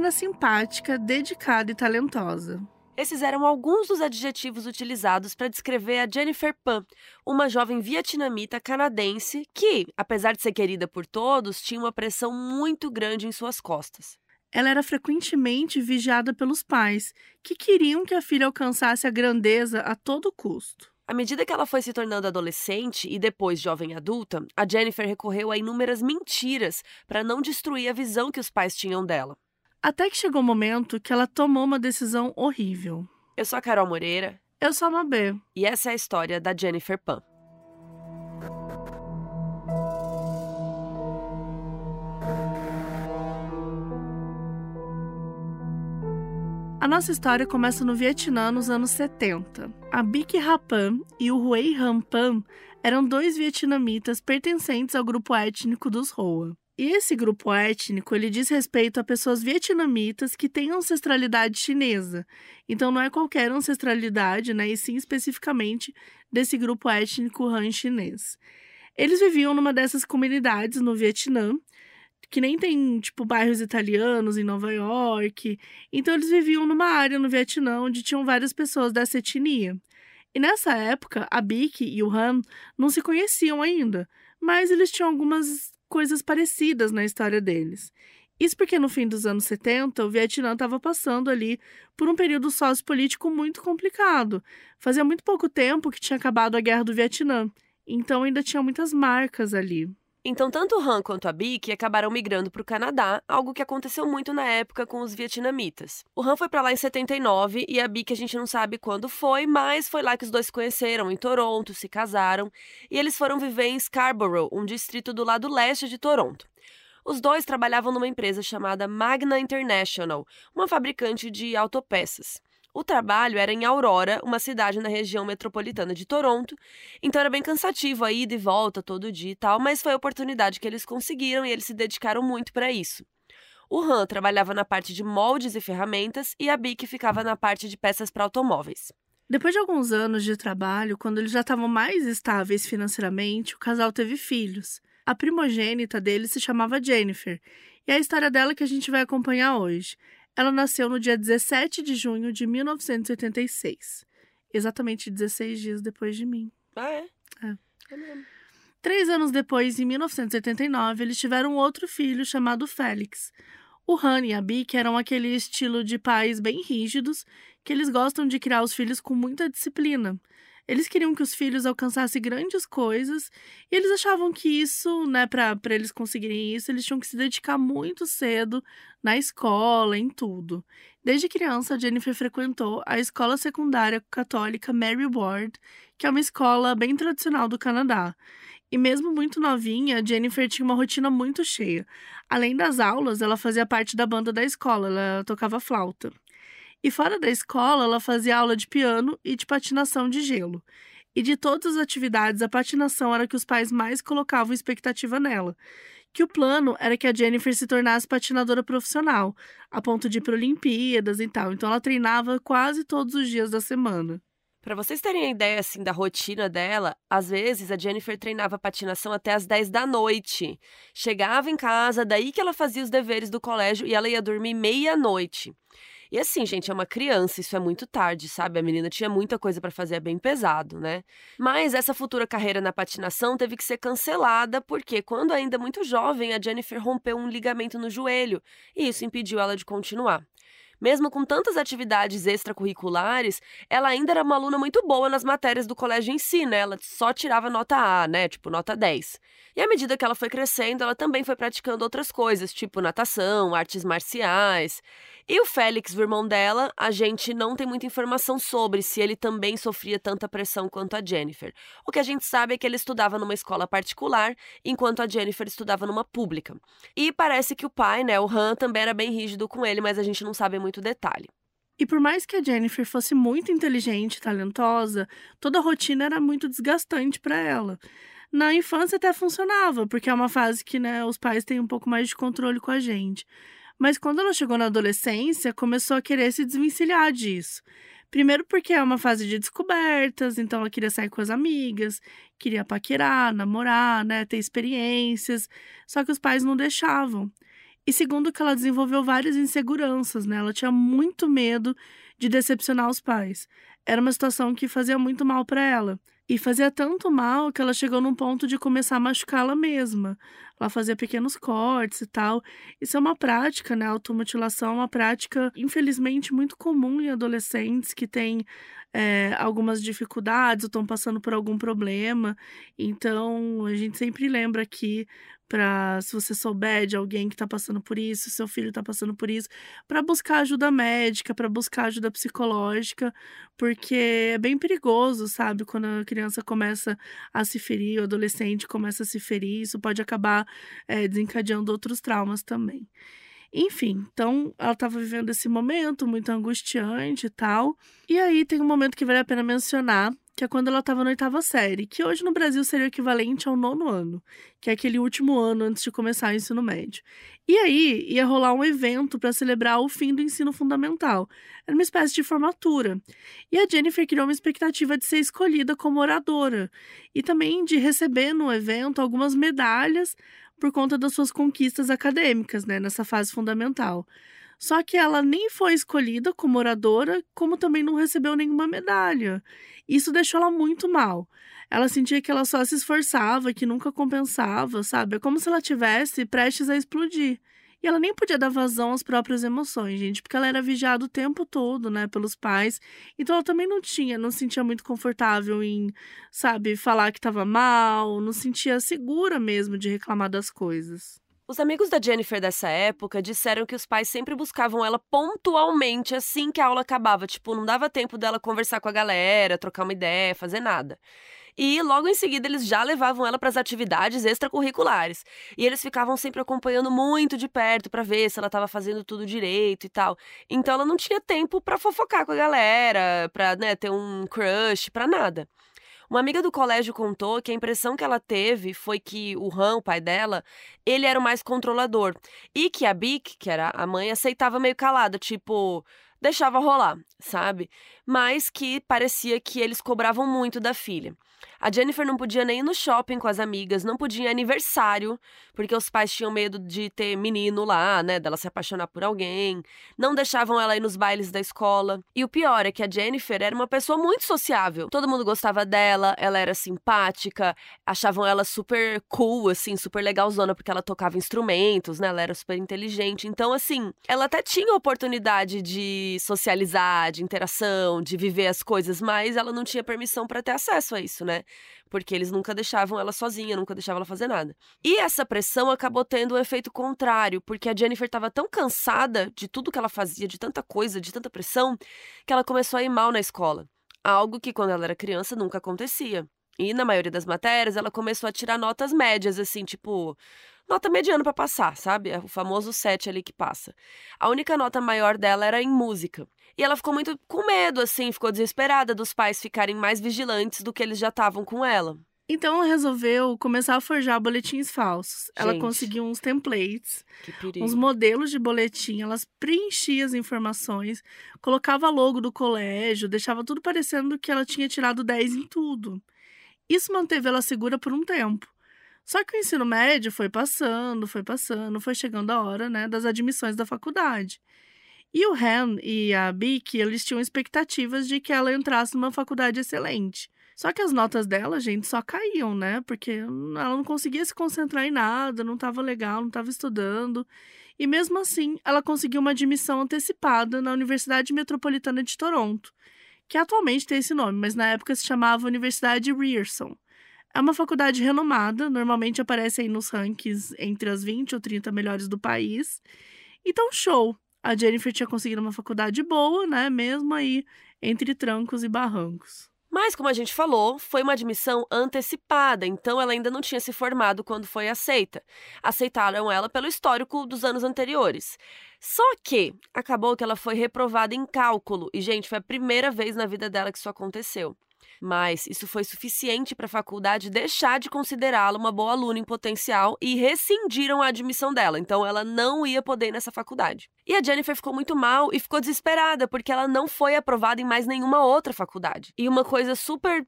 Menina simpática, dedicada e talentosa. Esses eram alguns dos adjetivos utilizados para descrever a Jennifer Pan, uma jovem vietnamita canadense que, apesar de ser querida por todos, tinha uma pressão muito grande em suas costas. Ela era frequentemente vigiada pelos pais, que queriam que a filha alcançasse a grandeza a todo custo. À medida que ela foi se tornando adolescente e depois jovem adulta, a Jennifer recorreu a inúmeras mentiras para não destruir a visão que os pais tinham dela. Até que chegou o momento que ela tomou uma decisão horrível. Eu sou a Carol Moreira. Eu sou a Mabê. E essa é a história da Jennifer Pan. A nossa história começa no Vietnã nos anos 70. A Bic Rapan e o Huey Pan eram dois vietnamitas pertencentes ao grupo étnico dos Hoa. E esse grupo étnico, ele diz respeito a pessoas vietnamitas que têm ancestralidade chinesa. Então não é qualquer ancestralidade, né, e sim especificamente desse grupo étnico Han chinês. Eles viviam numa dessas comunidades no Vietnã, que nem tem, tipo, bairros italianos em Nova York. Então eles viviam numa área no Vietnã onde tinham várias pessoas dessa etnia. E nessa época, a Bic e o Han não se conheciam ainda, mas eles tinham algumas coisas parecidas na história deles. Isso porque no fim dos anos 70, o Vietnã estava passando ali por um período sociopolítico muito complicado. Fazia muito pouco tempo que tinha acabado a Guerra do Vietnã, então ainda tinha muitas marcas ali. Então, tanto o Han quanto a Bic acabaram migrando para o Canadá, algo que aconteceu muito na época com os vietnamitas. O Han foi para lá em 79 e a Bic a gente não sabe quando foi, mas foi lá que os dois se conheceram, em Toronto, se casaram e eles foram viver em Scarborough, um distrito do lado leste de Toronto. Os dois trabalhavam numa empresa chamada Magna International, uma fabricante de autopeças. O trabalho era em Aurora, uma cidade na região metropolitana de Toronto, então era bem cansativo a ida e volta todo dia e tal, mas foi a oportunidade que eles conseguiram e eles se dedicaram muito para isso. O Han trabalhava na parte de moldes e ferramentas e a Bic ficava na parte de peças para automóveis. Depois de alguns anos de trabalho, quando eles já estavam mais estáveis financeiramente, o casal teve filhos. A primogênita deles se chamava Jennifer, e é a história dela que a gente vai acompanhar hoje. Ela nasceu no dia 17 de junho de 1986. Exatamente 16 dias depois de mim. Ah, é? É. é mesmo. Três anos depois, em 1989, eles tiveram outro filho chamado Félix. O Han e a Bic eram aquele estilo de pais bem rígidos, que eles gostam de criar os filhos com muita disciplina. Eles queriam que os filhos alcançassem grandes coisas e eles achavam que isso, né, para eles conseguirem isso, eles tinham que se dedicar muito cedo na escola, em tudo. Desde criança, Jennifer frequentou a escola secundária católica Mary Ward, que é uma escola bem tradicional do Canadá. E mesmo muito novinha, Jennifer tinha uma rotina muito cheia. Além das aulas, ela fazia parte da banda da escola, ela tocava flauta. E fora da escola, ela fazia aula de piano e de patinação de gelo. E de todas as atividades, a patinação era que os pais mais colocavam expectativa nela. Que o plano era que a Jennifer se tornasse patinadora profissional, a ponto de ir para Olimpíadas e tal. Então ela treinava quase todos os dias da semana. Para vocês terem a ideia assim da rotina dela, às vezes a Jennifer treinava patinação até as 10 da noite. Chegava em casa, daí que ela fazia os deveres do colégio e ela ia dormir meia-noite. E assim, gente, é uma criança, isso é muito tarde, sabe? A menina tinha muita coisa para fazer, é bem pesado, né? Mas essa futura carreira na patinação teve que ser cancelada porque, quando ainda muito jovem, a Jennifer rompeu um ligamento no joelho e isso impediu ela de continuar. Mesmo com tantas atividades extracurriculares, ela ainda era uma aluna muito boa nas matérias do colégio em si, né? Ela só tirava nota A, né? Tipo, nota 10. E à medida que ela foi crescendo, ela também foi praticando outras coisas, tipo natação, artes marciais. E o Félix, o irmão dela, a gente não tem muita informação sobre se ele também sofria tanta pressão quanto a Jennifer. O que a gente sabe é que ele estudava numa escola particular, enquanto a Jennifer estudava numa pública. E parece que o pai, né, o Han, também era bem rígido com ele, mas a gente não sabe muito detalhe. E por mais que a Jennifer fosse muito inteligente e talentosa, toda a rotina era muito desgastante para ela. Na infância até funcionava, porque é uma fase que né, os pais têm um pouco mais de controle com a gente. Mas quando ela chegou na adolescência, começou a querer se desvencilhar disso. Primeiro porque é uma fase de descobertas, então ela queria sair com as amigas, queria paquerar, namorar, né, ter experiências, só que os pais não deixavam. E segundo que ela desenvolveu várias inseguranças, né? Ela tinha muito medo de decepcionar os pais. Era uma situação que fazia muito mal para ela. E fazia tanto mal que ela chegou num ponto de começar a machucá-la mesma. Ela fazia pequenos cortes e tal. Isso é uma prática, né? Automutilação é uma prática, infelizmente, muito comum em adolescentes que têm é, algumas dificuldades ou estão passando por algum problema. Então, a gente sempre lembra aqui para se você souber de alguém que está passando por isso, seu filho está passando por isso, para buscar ajuda médica, para buscar ajuda psicológica, porque é bem perigoso, sabe? Quando a criança começa a se ferir, o adolescente começa a se ferir, isso pode acabar é, desencadeando outros traumas também. Enfim, então ela estava vivendo esse momento muito angustiante e tal. E aí tem um momento que vale a pena mencionar, que é quando ela estava na oitava série, que hoje no Brasil seria o equivalente ao nono ano, que é aquele último ano antes de começar o ensino médio. E aí ia rolar um evento para celebrar o fim do ensino fundamental. Era uma espécie de formatura. E a Jennifer criou uma expectativa de ser escolhida como oradora e também de receber no evento algumas medalhas por conta das suas conquistas acadêmicas, né, nessa fase fundamental. Só que ela nem foi escolhida como oradora, como também não recebeu nenhuma medalha. Isso deixou ela muito mal. Ela sentia que ela só se esforçava, que nunca compensava, sabe? É como se ela tivesse prestes a explodir. E ela nem podia dar vazão às próprias emoções, gente, porque ela era vigiada o tempo todo, né, pelos pais. Então ela também não tinha, não se sentia muito confortável em, sabe, falar que estava mal, não se sentia segura mesmo de reclamar das coisas. Os amigos da Jennifer dessa época disseram que os pais sempre buscavam ela pontualmente assim que a aula acabava. Tipo, não dava tempo dela conversar com a galera, trocar uma ideia, fazer nada. E logo em seguida eles já levavam ela para as atividades extracurriculares. E eles ficavam sempre acompanhando muito de perto para ver se ela estava fazendo tudo direito e tal. Então ela não tinha tempo para fofocar com a galera, para né, ter um crush, para nada. Uma amiga do colégio contou que a impressão que ela teve foi que o Han, o pai dela, ele era o mais controlador. E que a Bic, que era a mãe, aceitava meio calada, tipo, deixava rolar, sabe? Mas que parecia que eles cobravam muito da filha. A Jennifer não podia nem ir no shopping com as amigas, não podia ir aniversário, porque os pais tinham medo de ter menino lá, né, dela se apaixonar por alguém. Não deixavam ela ir nos bailes da escola. E o pior é que a Jennifer era uma pessoa muito sociável. Todo mundo gostava dela, ela era simpática, achavam ela super cool, assim, super legalzona, porque ela tocava instrumentos, né, ela era super inteligente. Então, assim, ela até tinha oportunidade de socializar, de interação, de viver as coisas, mas ela não tinha permissão para ter acesso a isso, né? Porque eles nunca deixavam ela sozinha, nunca deixavam ela fazer nada. E essa pressão acabou tendo um efeito contrário, porque a Jennifer estava tão cansada de tudo que ela fazia, de tanta coisa, de tanta pressão, que ela começou a ir mal na escola. Algo que quando ela era criança nunca acontecia. E na maioria das matérias ela começou a tirar notas médias, assim, tipo, nota mediana para passar, sabe? É o famoso 7 ali que passa. A única nota maior dela era em música. E ela ficou muito com medo, assim, ficou desesperada dos pais ficarem mais vigilantes do que eles já estavam com ela. Então ela resolveu começar a forjar boletins falsos. Gente, ela conseguiu uns templates, uns modelos de boletim, elas preenchia as informações, colocava logo do colégio, deixava tudo parecendo que ela tinha tirado 10 em tudo. Isso manteve ela segura por um tempo. Só que o ensino médio foi passando, foi passando, foi chegando a hora, né, das admissões da faculdade. E o Han e a Bic, eles tinham expectativas de que ela entrasse numa faculdade excelente. Só que as notas dela, gente, só caíam, né? Porque ela não conseguia se concentrar em nada, não estava legal, não estava estudando. e mesmo assim ela conseguiu uma admissão antecipada na Universidade Metropolitana de Toronto, que atualmente tem esse nome, mas na época se chamava Universidade Ryerson. É uma faculdade renomada, normalmente aparece aí nos rankings entre as 20 ou 30 melhores do país. Então, show! A Jennifer tinha conseguido uma faculdade boa, né? Mesmo aí entre trancos e barrancos. Mas, como a gente falou, foi uma admissão antecipada, então ela ainda não tinha se formado quando foi aceita. Aceitaram ela pelo histórico dos anos anteriores. Só que acabou que ela foi reprovada em cálculo, e, gente, foi a primeira vez na vida dela que isso aconteceu. Mas isso foi suficiente para a faculdade deixar de considerá-la uma boa aluna em potencial e rescindiram a admissão dela. Então ela não ia poder ir nessa faculdade. E a Jennifer ficou muito mal e ficou desesperada porque ela não foi aprovada em mais nenhuma outra faculdade. E uma coisa super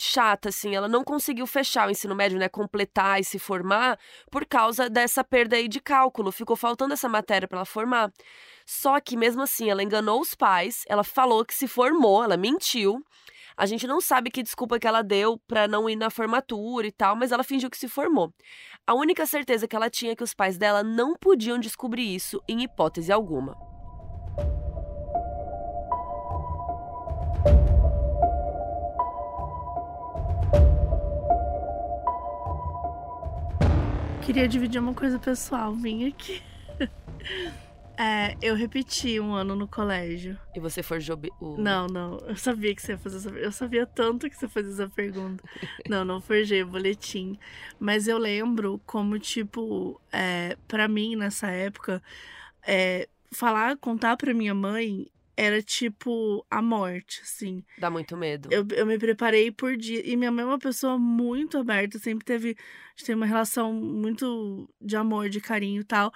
chata, assim, ela não conseguiu fechar o ensino médio, né, completar e se formar por causa dessa perda aí de cálculo, ficou faltando essa matéria para ela formar. Só que mesmo assim, ela enganou os pais, ela falou que se formou, ela mentiu, a gente não sabe que desculpa que ela deu para não ir na formatura e tal, mas ela fingiu que se formou. A única certeza que ela tinha é que os pais dela não podiam descobrir isso em hipótese alguma. Queria dividir uma coisa pessoal minha aqui. É, eu repeti um ano no colégio. E você forjou o. Não, não. Eu sabia que você ia fazer essa Eu sabia tanto que você fazia essa pergunta. não, não forjei o boletim. Mas eu lembro como, tipo, é, para mim, nessa época, é, falar, contar pra minha mãe era tipo a morte, assim. Dá muito medo. Eu, eu me preparei por dia. E minha mãe é uma pessoa muito aberta, sempre teve. A gente tem uma relação muito de amor, de carinho e tal.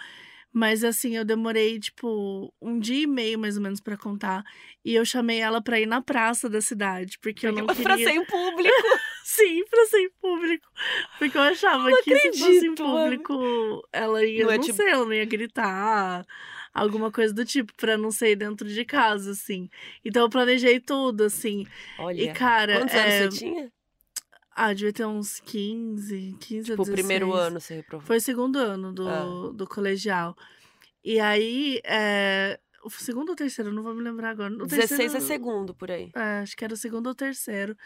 Mas assim, eu demorei, tipo, um dia e meio mais ou menos para contar. E eu chamei ela pra ir na praça da cidade, porque eu não queria... Pra ser em público. Sim, pra ser em público. Porque eu achava não que acredito, se fosse em público, mano. ela ia, não, é não tipo... sei, ela não ia gritar. Alguma coisa do tipo, pra não ser dentro de casa, assim. Então eu planejei tudo, assim. Olha, e, cara, quantos é... anos você tinha? Ah, devia ter uns 15, 15 tipo, a 16. o primeiro ano você reprovou? Foi o segundo ano do, ah. do colegial. E aí, é... o segundo ou terceiro, não vou me lembrar agora. O 16 terceiro... é segundo, por aí. É, acho que era o segundo ou terceiro.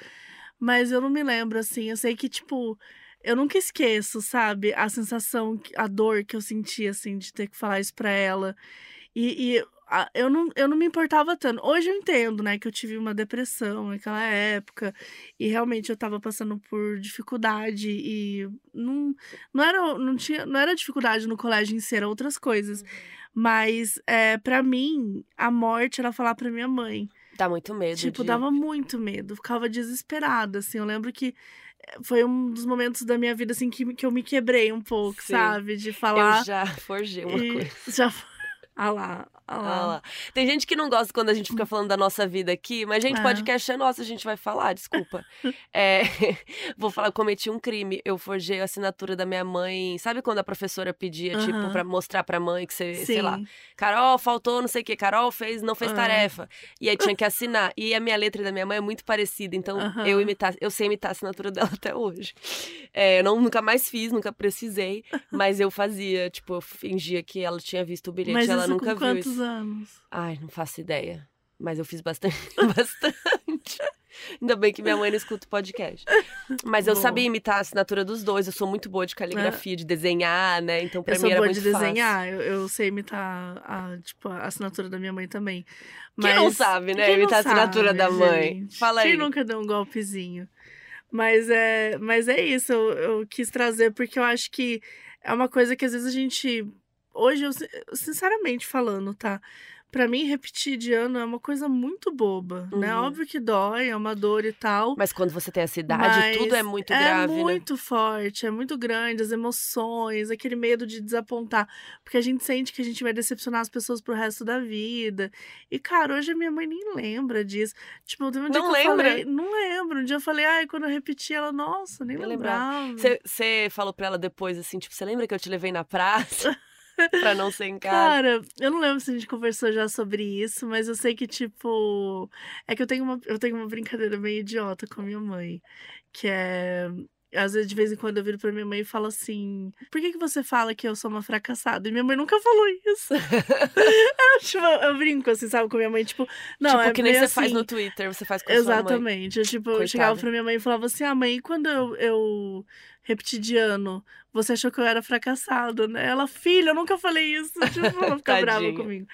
Mas eu não me lembro, assim. Eu sei que, tipo, eu nunca esqueço, sabe? A sensação, a dor que eu senti, assim, de ter que falar isso pra ela. E, e eu não, eu não me importava tanto. Hoje eu entendo, né, que eu tive uma depressão naquela época e realmente eu tava passando por dificuldade e não, não, era, não, tinha, não era dificuldade no colégio em ser outras coisas. Uhum. Mas, é, para mim, a morte era falar pra minha mãe. Dá muito medo. Tipo, de... dava muito medo. Ficava desesperada, assim. Eu lembro que eh, foi um dos momentos da minha vida, assim, que, que eu me quebrei um pouco, Sim. sabe? De falar. Eu já forjei uma coisa. Já ah lá, ah lá. ah. Tem gente que não gosta quando a gente fica falando da nossa vida aqui, mas, gente, é. podcast é nosso, a gente vai falar, desculpa. é, vou falar, cometi um crime. Eu forjei a assinatura da minha mãe. Sabe quando a professora pedia, uhum. tipo, pra mostrar pra mãe que você, Sim. sei lá, Carol, faltou não sei o que, Carol fez, não fez uhum. tarefa. E aí tinha que assinar. E a minha letra da minha mãe é muito parecida, então uhum. eu imitar, eu sei imitar a assinatura dela até hoje. É, eu não, nunca mais fiz, nunca precisei, mas eu fazia, tipo, eu fingia que ela tinha visto o bilhete, mas ela isso nunca viu quantos anos? Ai, não faço ideia. Mas eu fiz bastante. bastante. Ainda bem que minha mãe não escuta o podcast. Mas eu Bom. sabia imitar a assinatura dos dois. Eu sou muito boa de caligrafia, é. de desenhar, né? Então pra eu mim era muito fácil. Eu sou boa de desenhar. Eu, eu, sei imitar a, tipo, a assinatura da minha mãe também. Mas... Quem não sabe, né? Quem imitar a assinatura sabe, da mãe. Gente? Fala aí. Quem nunca deu um golpezinho? Mas é, mas é isso. Eu, eu quis trazer porque eu acho que é uma coisa que às vezes a gente hoje, eu, sinceramente falando, tá? Pra mim, repetir de ano é uma coisa muito boba, né? uhum. né? Óbvio que dói, é uma dor e tal. Mas quando você tem essa idade, tudo é muito grave, É muito né? forte, é muito grande, as emoções, aquele medo de desapontar. Porque a gente sente que a gente vai decepcionar as pessoas pro resto da vida. E, cara, hoje a minha mãe nem lembra disso. Tipo, teve um dia não que lembra? eu falei... Não lembro. Um dia eu falei, ai, quando eu repeti, ela, nossa, nem lembrava. Você falou pra ela depois, assim, tipo, você lembra que eu te levei na praça? pra não ser em casa. Cara, eu não lembro se a gente conversou já sobre isso, mas eu sei que, tipo. É que eu tenho uma, eu tenho uma brincadeira meio idiota com a minha mãe. Que é. às vezes, de vez em quando, eu viro pra minha mãe e falo assim: por que, que você fala que eu sou uma fracassada? E minha mãe nunca falou isso. eu, tipo, eu brinco, assim, sabe, com minha mãe, tipo, não, tipo, é que nem você assim, faz no Twitter, você faz com a sua mãe. Exatamente. Eu, tipo, eu Coitada. chegava pra minha mãe e falava assim: ah, mãe, e quando eu, eu repeti de ano, você achou que eu era fracassado, né? Ela, filha, eu nunca falei isso. Tipo, ela fica brava comigo.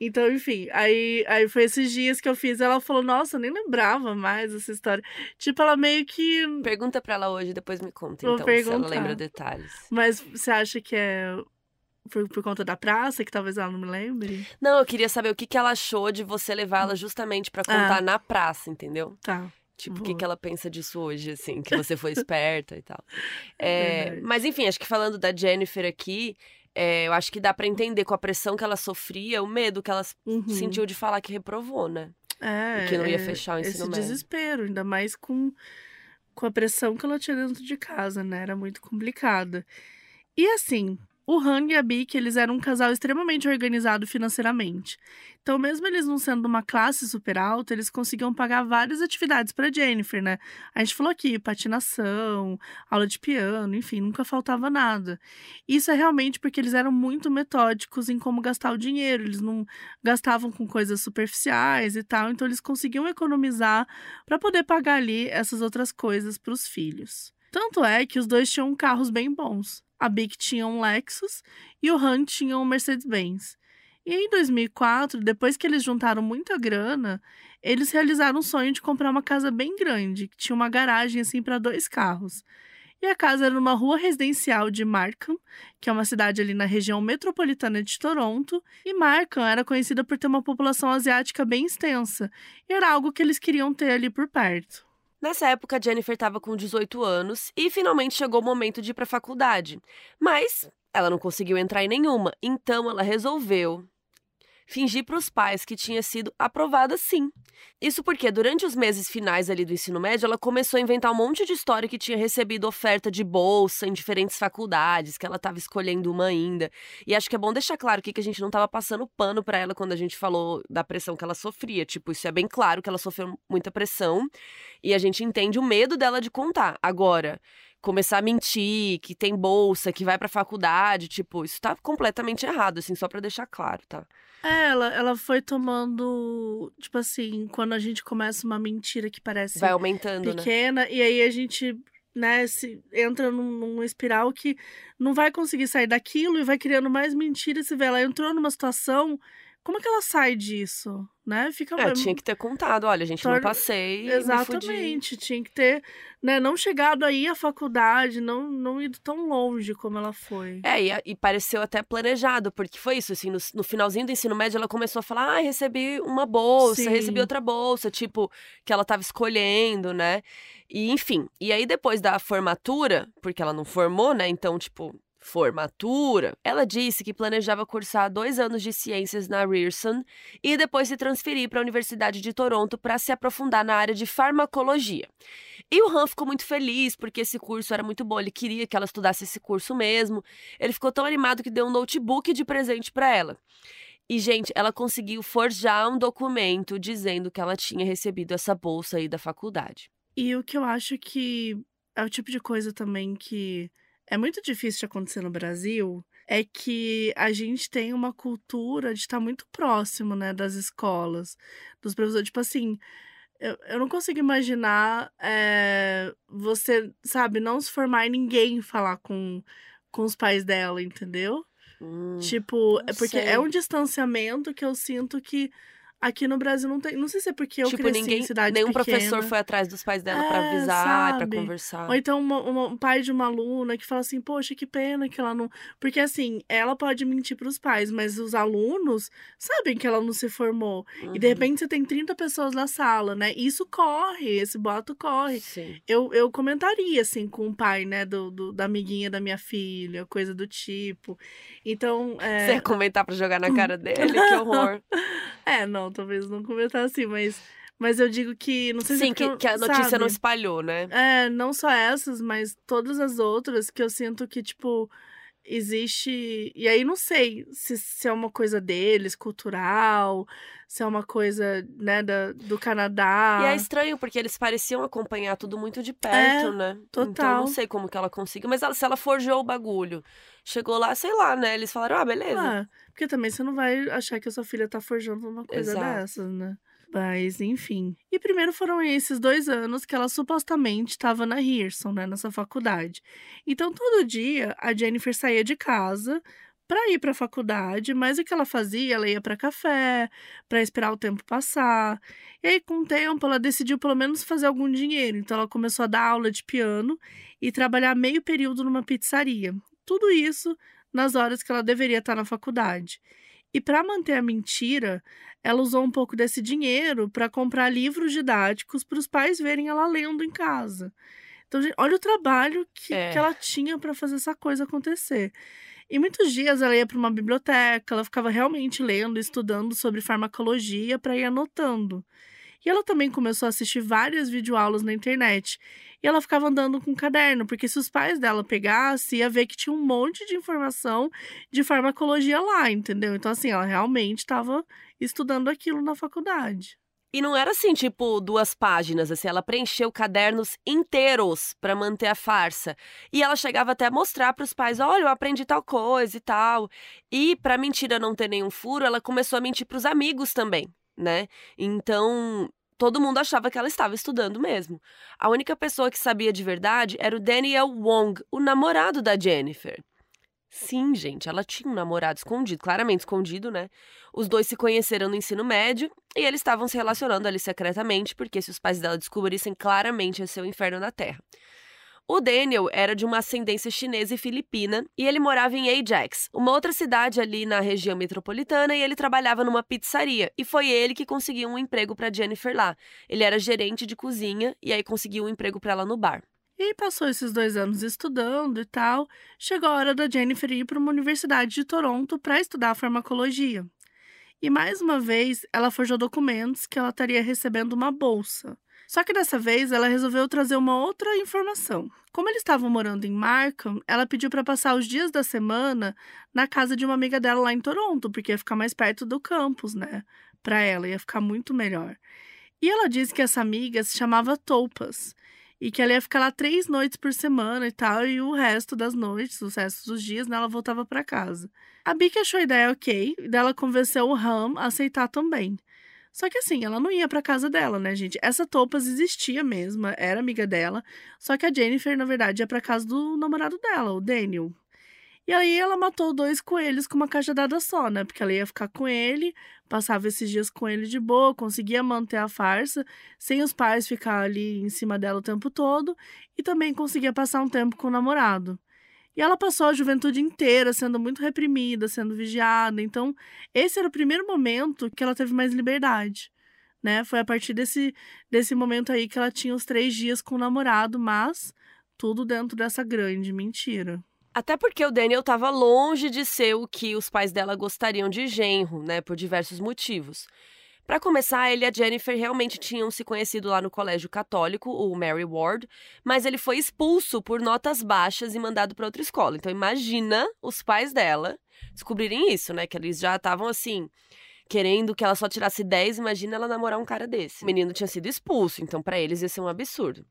Então, enfim, aí, aí foi esses dias que eu fiz. Ela falou: nossa, eu nem lembrava mais essa história. Tipo, ela meio que. Pergunta pra ela hoje, depois me conta, Vou então, se ela perguntar. lembra detalhes. Mas você acha que é. Por, por conta da praça, que talvez ela não me lembre? Não, eu queria saber o que, que ela achou de você levar ela justamente pra contar na praça, entendeu? Tá. Tipo, o que, que ela pensa disso hoje, assim, que você foi esperta e tal. É, Verdade. mas enfim, acho que falando da Jennifer aqui, é, eu acho que dá pra entender com a pressão que ela sofria, o medo que ela Uhum. sentiu de falar que reprovou, né? É, que não ia é, fechar o ensino esse médio. desespero, ainda mais com, com a pressão que ela tinha dentro de casa, né? Era muito complicada. E assim, o Han e a Bic, eles eram um casal extremamente organizado financeiramente. Então, mesmo eles não sendo uma classe super alta, eles conseguiam pagar várias atividades para Jennifer, né? A gente falou aqui, patinação, aula de piano, enfim, nunca faltava nada. Isso é realmente porque eles eram muito metódicos em como gastar o dinheiro, eles não gastavam com coisas superficiais e tal, então eles conseguiam economizar para poder pagar ali essas outras coisas para os filhos. Tanto é que os dois tinham carros bem bons. A Bic tinha um Lexus e o Han tinha um Mercedes-Benz. E em 2004, depois que eles juntaram muita grana, eles realizaram um sonho de comprar uma casa bem grande, que tinha uma garagem assim para dois carros. E a casa era numa rua residencial de Markham, que é uma cidade ali na região metropolitana de Toronto, e Markham era conhecida por ter uma população asiática bem extensa, e era algo que eles queriam ter ali por perto. Nessa época, a Jennifer estava com 18 anos e finalmente chegou o momento de ir pra faculdade. Mas ela não conseguiu entrar em nenhuma, então ela resolveu fingir para os pais que tinha sido aprovada sim. Isso porque durante os meses finais ali do ensino médio, ela começou a inventar um monte de história que tinha recebido oferta de bolsa em diferentes faculdades, que ela estava escolhendo uma ainda. E acho que é bom deixar claro aqui que a gente não estava passando pano para ela quando a gente falou da pressão que ela sofria. Tipo, isso é bem claro que ela sofreu muita pressão e a gente entende o medo dela de contar. Agora, começar a mentir, que tem bolsa, que vai pra faculdade, tipo, isso tá completamente errado, assim, só pra deixar claro, tá? É, ela, ela foi tomando, tipo assim, quando a gente começa uma mentira que parece Vai aumentando, né? pequena, e aí a gente, né, se entra num, num espiral que não vai conseguir sair daquilo e vai criando mais mentiras. Você vê, ela entrou numa situação. Como é que ela sai disso? Né? Fica É, tinha que ter contado, olha, gente, não Torna- passei. Exatamente, tinha que ter, né, não chegado aí à faculdade, não, não ido tão longe como ela foi. É, e, e pareceu até planejado, porque foi isso, assim, no, no finalzinho do ensino médio ela começou a falar, ah, recebi uma bolsa, Sim. recebi outra bolsa, tipo, que ela tava escolhendo, né? E enfim, e aí depois da formatura, porque ela não formou, né, então, tipo, formatura, ela disse que planejava cursar dois anos de ciências na Ryerson e depois se transferir para a Universidade de Toronto para se aprofundar na área de farmacologia. E o Han ficou muito feliz porque esse curso era muito bom, ele queria que ela estudasse esse curso mesmo. Ele ficou tão animado que deu um notebook de presente para ela. E, gente, ela conseguiu forjar um documento dizendo que ela tinha recebido essa bolsa aí da faculdade. E o que eu acho que é o tipo de coisa também que é muito difícil de acontecer no Brasil é que a gente tem uma cultura de estar muito próximo, né, das escolas, dos professores. Tipo assim, eu, eu não consigo imaginar é, você, sabe, não se formar e ninguém falar com, com os pais dela, entendeu? Hum, Tipo, é porque sei. é um distanciamento que eu sinto que aqui no Brasil não tem. Não sei se é porque eu tipo, cresci ninguém, em cidade nenhum pequena. professor foi atrás dos pais dela pra É, avisar, pra sabe? conversar. Ou então uma- uma- um pai de uma aluna que fala assim, poxa, que pena que ela não. Porque assim, ela pode mentir pros pais, mas os alunos sabem que ela não se formou. E de Uhum, repente você tem 30 pessoas na sala, né? E isso corre, esse boato corre. Sim. Eu, eu comentaria, assim, com o pai, né, do, do- da amiguinha da minha filha, coisa do tipo. Então, Você é. ia comentar pra jogar na cara dele? Que horror. É, não, talvez não comentar assim, mas, mas eu digo que. Não sei se é Sim, que, eu- que a notícia não sabe? espalhou, né? É, não só essas, mas todas as outras que eu sinto que, tipo, existe. E aí não sei se, se é uma coisa deles, cultural, se é uma coisa, né, da, do Canadá. E é estranho, porque eles pareciam acompanhar tudo muito de perto, É, né? total. Então não sei como que ela conseguiu. Mas ela- se ela forjou o bagulho, chegou lá, sei lá, né? Eles falaram, ah, beleza. Ah, porque também você não vai achar que a sua filha tá forjando uma coisa Exato. dessas, né? Mas, enfim. E primeiro foram esses dois anos que ela supostamente estava na Hearson, né? Nessa faculdade. Então, todo dia, a Jennifer saía de casa para ir para a faculdade, mas o que ela fazia? Ela ia para café, para esperar o tempo passar. E aí, com o tempo, ela decidiu pelo menos fazer algum dinheiro. Então, ela começou a dar aula de piano e trabalhar meio período numa pizzaria. Tudo isso nas horas que ela deveria estar na faculdade. E para manter a mentira, ela usou um pouco desse dinheiro para comprar livros didáticos para os pais verem ela lendo em casa. Então, gente, olha o trabalho que, É. que ela tinha para fazer essa coisa acontecer. E muitos dias ela ia para uma biblioteca, ela ficava realmente lendo, estudando sobre farmacologia para ir anotando. E ela também começou a assistir várias videoaulas na internet. E ela ficava andando com um caderno, porque se os pais dela pegassem, ia ver que tinha um monte de informação de farmacologia lá, entendeu? Então, assim, ela realmente estava estudando aquilo na faculdade. E não era assim, tipo, duas páginas, assim, ela preencheu cadernos inteiros pra manter a farsa. E ela chegava até a mostrar pros pais, olha, eu aprendi tal coisa e tal. E pra mentira não ter nenhum furo, ela começou a mentir pros amigos também, né? Então, todo mundo achava que ela estava estudando mesmo. A única pessoa que sabia de verdade era o Daniel Wong, o namorado da Jennifer. Sim, gente, ela tinha um namorado escondido, claramente escondido, né? Os dois se conheceram no ensino médio e eles estavam se relacionando ali secretamente, porque se os pais dela descobrissem, claramente ia ser o inferno na Terra. O Daniel era de uma ascendência chinesa e filipina e ele morava em Ajax, uma outra cidade ali na região metropolitana, e ele trabalhava numa pizzaria. E foi ele que conseguiu um emprego para Jennifer lá. Ele era gerente de cozinha e aí conseguiu um emprego para ela no bar. E passou esses dois anos estudando e tal. Chegou a hora da Jennifer ir para uma universidade de Toronto para estudar farmacologia. E mais uma vez, ela forjou documentos que ela estaria recebendo uma bolsa. Só que dessa vez ela resolveu trazer uma outra informação. Como eles estavam morando em Markham, ela pediu para passar os dias da semana na casa de uma amiga dela lá em Toronto, porque ia ficar mais perto do campus, né? Para ela, ia ficar muito melhor. E ela disse que essa amiga se chamava Toupas e que ela ia ficar lá três noites por semana e tal, e o resto das noites, os restos dos dias, né, ela voltava para casa. A Bic achou a ideia ok, e daí ela convenceu o Ram a aceitar também. Só que assim, ela não ia pra casa dela, né, gente? Essa Topas existia mesmo, era amiga dela, só que a Jennifer, na verdade, ia pra casa do namorado dela, o Daniel. E aí ela matou dois coelhos com uma cajadada só, né? Porque ela ia ficar com ele, passava esses dias com ele de boa, conseguia manter a farsa, sem os pais ficar ali em cima dela o tempo todo, e também conseguia passar um tempo com o namorado. E ela passou a juventude inteira sendo muito reprimida, sendo vigiada. Então, esse era o primeiro momento que ela teve mais liberdade. Né? Foi a partir desse, desse momento aí que ela tinha os três dias com o namorado, mas tudo dentro dessa grande mentira. Até porque o Daniel estava longe de ser o que os pais dela gostariam de genro, né, por diversos motivos. Para começar, ele e a Jennifer realmente tinham se conhecido lá no colégio católico, o Mary Ward, mas ele foi expulso por notas baixas e mandado para outra escola. Então imagina os pais dela descobrirem isso, né, que eles já estavam assim, querendo que ela só tirasse 10, imagina ela namorar um cara desse. O menino tinha sido expulso, então para eles ia ser um absurdo.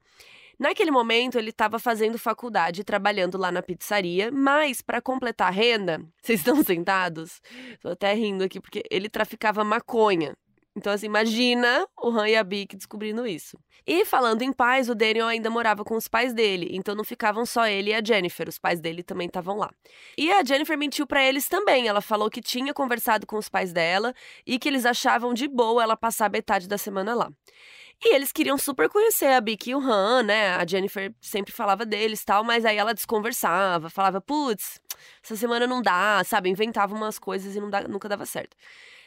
Naquele momento, ele estava fazendo faculdade, trabalhando lá na pizzaria, mas para completar a renda, vocês estão sentados? Tô até rindo aqui porque ele traficava maconha. Então, assim, imagina o Han e a Bic descobrindo isso. E falando em pais, o Daniel ainda morava com os pais dele, então não ficavam só ele e a Jennifer, os pais dele também estavam lá. E a Jennifer mentiu para eles também. Ela falou que tinha conversado com os pais dela e que eles achavam de boa ela passar metade da semana lá. E eles queriam super conhecer a Bic e o Han, né? A Jennifer sempre falava deles tal, mas aí ela desconversava, falava, putz, essa semana não dá, sabe? Inventava umas coisas e não dá, nunca dava certo.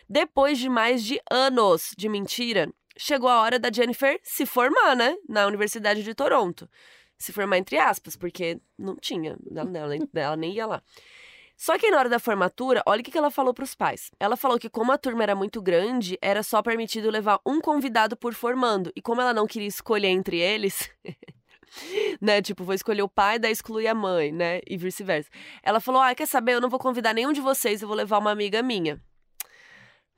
Depois de mais de anos de mentira, chegou a hora da Jennifer se formar, né? Na Universidade de Toronto. Se formar entre aspas, porque não tinha, ela, ela, nem- ela nem ia lá. Só que na hora da formatura, olha o que que ela falou pros pais. Ela falou que como a turma era muito grande, era só permitido levar um convidado por formando. E como ela não queria escolher entre eles, né? Tipo, vou escolher o pai, daí exclui a mãe, né? E vice-versa. Ela falou: Ah, quer saber? Eu não vou convidar nenhum de vocês, eu vou levar uma amiga minha.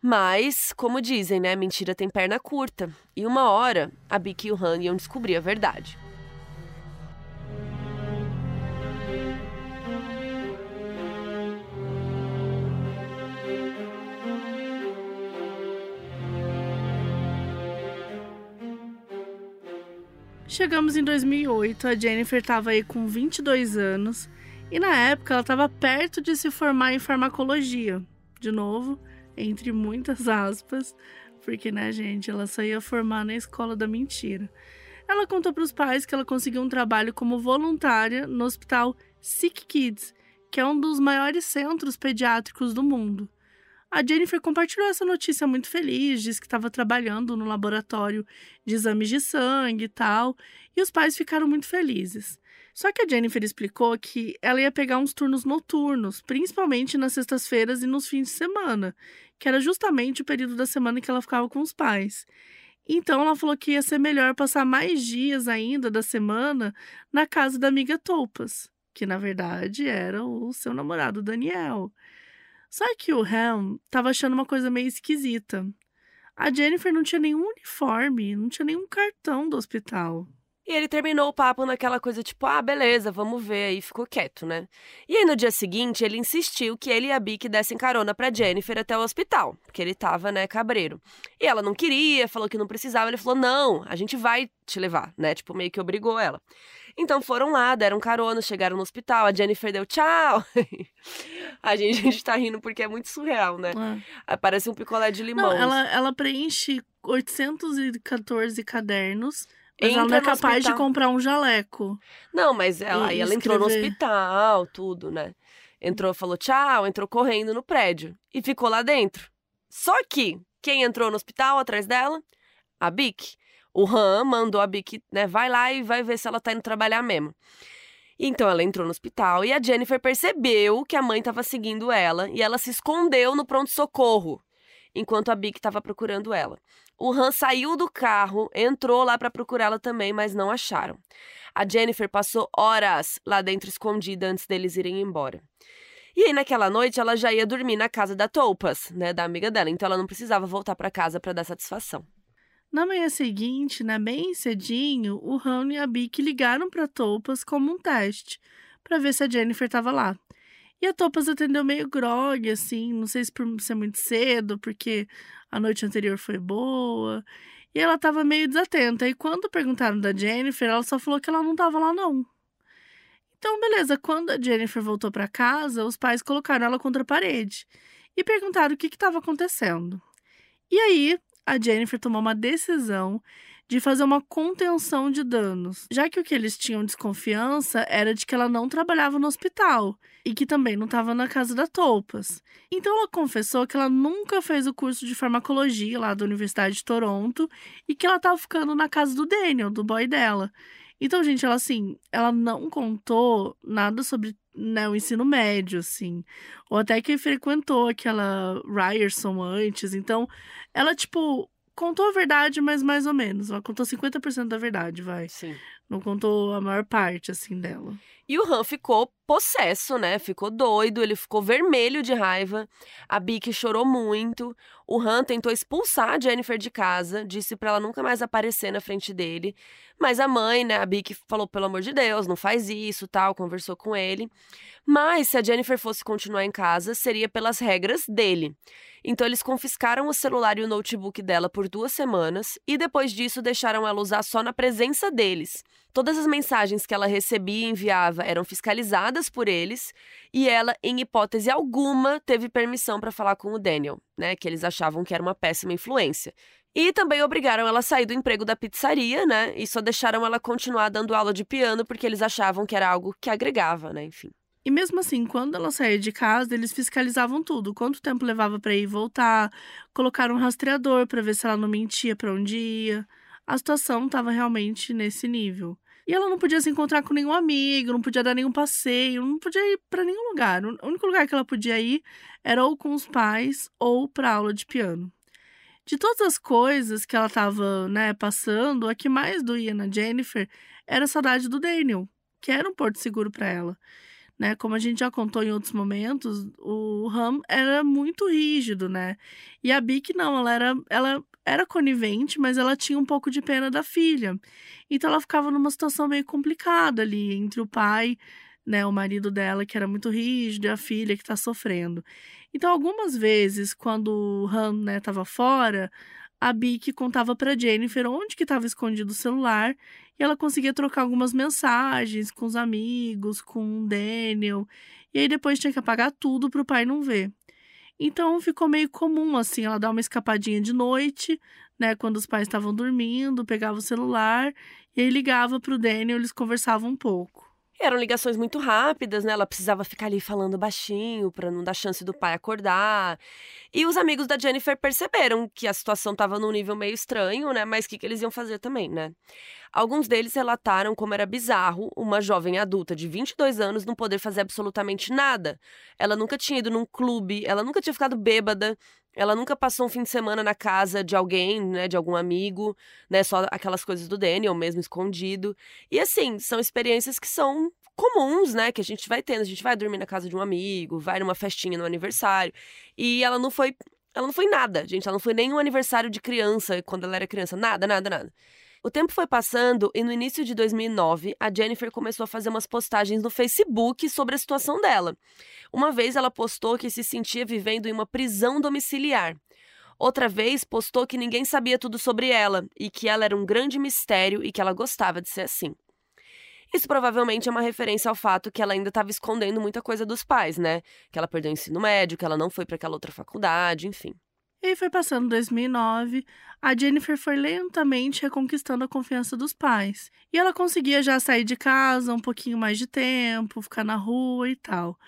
Mas, como dizem, né? Mentira tem perna curta. E uma hora, a Bic e o Han iam descobrir a verdade. Chegamos em 2008, a Jennifer estava aí com 22 anos e na época ela estava perto de se formar em farmacologia. De novo, entre muitas aspas, porque, né, gente, ela só ia formar na escola da mentira. Ela contou para os pais que ela conseguiu um trabalho como voluntária no hospital Sick Kids, que é um dos maiores centros pediátricos do mundo. A Jennifer compartilhou essa notícia muito feliz, disse que estava trabalhando no laboratório de exames de sangue e tal, e os pais ficaram muito felizes. Só que a Jennifer explicou que ela ia pegar uns turnos noturnos, principalmente nas sextas-feiras e nos fins de semana, que era justamente o período da semana que ela ficava com os pais. Então ela falou que ia ser melhor passar mais dias ainda da semana na casa da amiga Topas, que na verdade era o seu namorado Daniel. Só que o Ham tava achando uma coisa meio esquisita. A Jennifer não tinha nenhum uniforme, não tinha nenhum cartão do hospital. E ele terminou o papo naquela coisa tipo, ah, beleza, vamos ver, aí ficou quieto, né? E aí no dia seguinte ele insistiu que ele e a Bic dessem carona pra Jennifer até o hospital, porque ele tava, né, cabreiro. E ela não queria, falou que não precisava, ele falou, não, a gente vai te levar, né? Tipo, meio que obrigou ela. Então foram lá, deram carona, chegaram no hospital, a Jennifer deu tchau. a, gente, a gente tá rindo porque é muito surreal, né? É. Parece um picolé de limão. Não, ela, ela preenche 814 cadernos mas ela não é capaz de comprar um jaleco. Não, mas ela, aí ela entrou no hospital, tudo, né? Entrou, falou tchau, entrou correndo no prédio e ficou lá dentro. Só que quem entrou no hospital atrás dela? A Bic. O Han mandou a Bic, né? Vai lá e vai ver se ela tá indo trabalhar mesmo. Então ela entrou no hospital e a Jennifer percebeu que a mãe estava seguindo ela e ela se escondeu no pronto-socorro enquanto a Bic estava procurando ela. O Han saiu do carro, entrou lá para procurá-la também, mas não acharam. A Jennifer passou horas lá dentro escondida antes deles irem embora. E aí, naquela noite, ela já ia dormir na casa da Topas, né, da amiga dela, então ela não precisava voltar para casa para dar satisfação. Na manhã seguinte, né, bem cedinho, o Han e a Bic ligaram para Topas como um teste, para ver se a Jennifer estava lá. E a Topas atendeu meio grog, assim, não sei se por ser muito cedo, porque a noite anterior foi boa. E ela tava meio desatenta. E quando perguntaram da Jennifer, ela só falou que ela não tava lá, não. Então, beleza, quando a Jennifer voltou para casa, os pais colocaram ela contra a parede e perguntaram o que estava acontecendo. E aí, a Jennifer tomou uma decisão de fazer uma contenção de danos, já que o que eles tinham desconfiança era de que ela não trabalhava no hospital e que também não estava na casa da Topas. Então ela confessou que ela nunca fez o curso de farmacologia lá da Universidade de Toronto e que ela estava ficando na casa do Daniel, do boy dela. Então, gente, ela assim, ela não contou nada sobre né, o ensino médio, assim. Ou até que frequentou aquela Ryerson antes. Então, ela, tipo, contou a verdade, mas mais ou menos. Ela contou 50% da verdade, vai. Sim. Não contou a maior parte, assim, dela. E o Han ficou possesso, né? Ficou doido, ele ficou vermelho de raiva. A Bic chorou muito. O Han tentou expulsar a Jennifer de casa, disse para ela nunca mais aparecer na frente dele. Mas a mãe, né, a Bic falou pelo amor de Deus, não faz isso, tal, conversou com ele. Mas se a Jennifer fosse continuar em casa, seria pelas regras dele. Então eles confiscaram o celular e o notebook dela por duas semanas e depois disso deixaram ela usar só na presença deles. Todas as mensagens que ela recebia e enviava eram fiscalizadas por eles e ela, em hipótese alguma, teve permissão para falar com o Daniel, né? Que eles achavam que era uma péssima influência. E também obrigaram ela a sair do emprego da pizzaria, né? E só deixaram ela continuar dando aula de piano porque eles achavam que era algo que agregava, né? Enfim. E mesmo assim, quando ela saía de casa, eles fiscalizavam tudo. Quanto tempo levava para ir e voltar, colocaram um rastreador para ver se ela não mentia para onde ia. A situação estava realmente nesse nível. E ela não podia se encontrar com nenhum amigo, não podia dar nenhum passeio, não podia ir para nenhum lugar. O único lugar que ela podia ir era ou com os pais ou para aula de piano. De todas as coisas que ela estava né, passando, a que mais doía na Jennifer era a saudade do Daniel, que era um porto seguro para ela. Né? Como a gente já contou em outros momentos, o Ram era muito rígido, né? E a Bic não, ela era, ela era conivente, mas ela tinha um pouco de pena da filha. Então ela ficava numa situação meio complicada ali entre o pai, né, o marido dela que era muito rígido e a filha que está sofrendo. Então algumas vezes quando o Han, né, estava fora, a Bic contava para Jennifer onde que estava escondido o celular e ela conseguia trocar algumas mensagens com os amigos, com o Daniel. E aí depois tinha que apagar tudo para o pai não ver. Então ficou meio comum assim, ela dar uma escapadinha de noite, né, quando os pais estavam dormindo, pegava o celular e aí ligava para o Daniel, eles conversavam um pouco. Eram ligações muito rápidas, né? Ela precisava ficar ali falando baixinho para não dar chance do pai acordar. E os amigos da Jennifer perceberam que a situação estava num nível meio estranho, né? Mas o que, que eles iam fazer também, né? Alguns deles relataram como era bizarro uma jovem adulta de 22 anos não poder fazer absolutamente nada. Ela nunca tinha ido num clube, ela nunca tinha ficado bêbada, ela nunca passou um fim de semana na casa de alguém, né, de algum amigo, né, só aquelas coisas do Daniel mesmo escondido. E assim, são experiências que são comuns, né, que a gente vai tendo. A gente vai dormir na casa de um amigo, vai numa festinha no aniversário. E ela não foi, ela não foi nada, gente, ela não foi nem um aniversário de criança quando ela era criança, nada, nada, nada. O tempo foi passando e no início de 2009, a Jennifer começou a fazer umas postagens no Facebook sobre a situação dela. Uma vez ela postou que se sentia vivendo em uma prisão domiciliar. Outra vez postou que ninguém sabia tudo sobre ela e que ela era um grande mistério e que ela gostava de ser assim. Isso provavelmente é uma referência ao fato que ela ainda estava escondendo muita coisa dos pais, né? Que ela perdeu o ensino médio, que ela não foi para aquela outra faculdade, enfim. E foi passando 2009, a Jennifer foi lentamente reconquistando a confiança dos pais. E ela conseguia já sair de casa um pouquinho mais de tempo, ficar na rua e tal.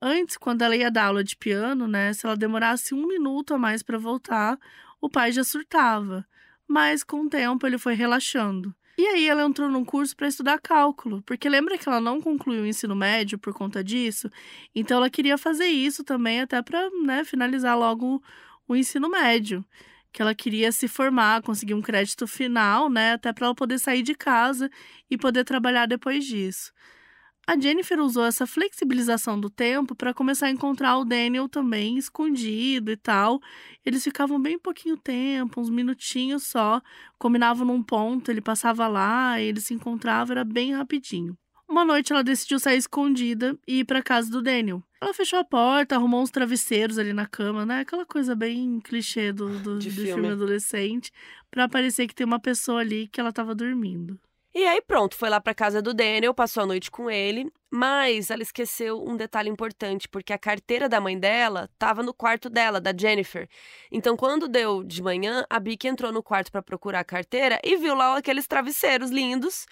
Antes, quando ela ia dar aula de piano, né, se ela demorasse um minuto a mais para voltar, o pai já surtava. Mas com o tempo ele foi relaxando. E aí ela entrou num curso para estudar cálculo, porque lembra que ela não concluiu o ensino médio por conta disso? Então ela queria fazer isso também até para né, finalizar logo o ensino médio, que ela queria se formar, conseguir um crédito final, né, até para ela poder sair de casa e poder trabalhar depois disso. A Jennifer usou essa flexibilização do tempo para começar a encontrar o Daniel também escondido e tal. Eles ficavam bem pouquinho tempo, uns minutinhos só, combinavam num ponto, ele passava lá, eles se encontravam, era bem rapidinho. Uma noite ela decidiu sair escondida e ir para casa do Daniel. Ela fechou a porta, arrumou uns travesseiros ali na cama, né? Aquela coisa bem clichê do, do, De do filme. filme adolescente, para parecer que tem uma pessoa ali que ela tava dormindo. E aí pronto, foi lá pra casa do Daniel, passou a noite com ele, mas ela esqueceu um detalhe importante, porque a carteira da mãe dela tava no quarto dela, da Jennifer. Então quando deu de manhã, a Bic entrou no quarto para procurar a carteira e viu lá aqueles travesseiros lindos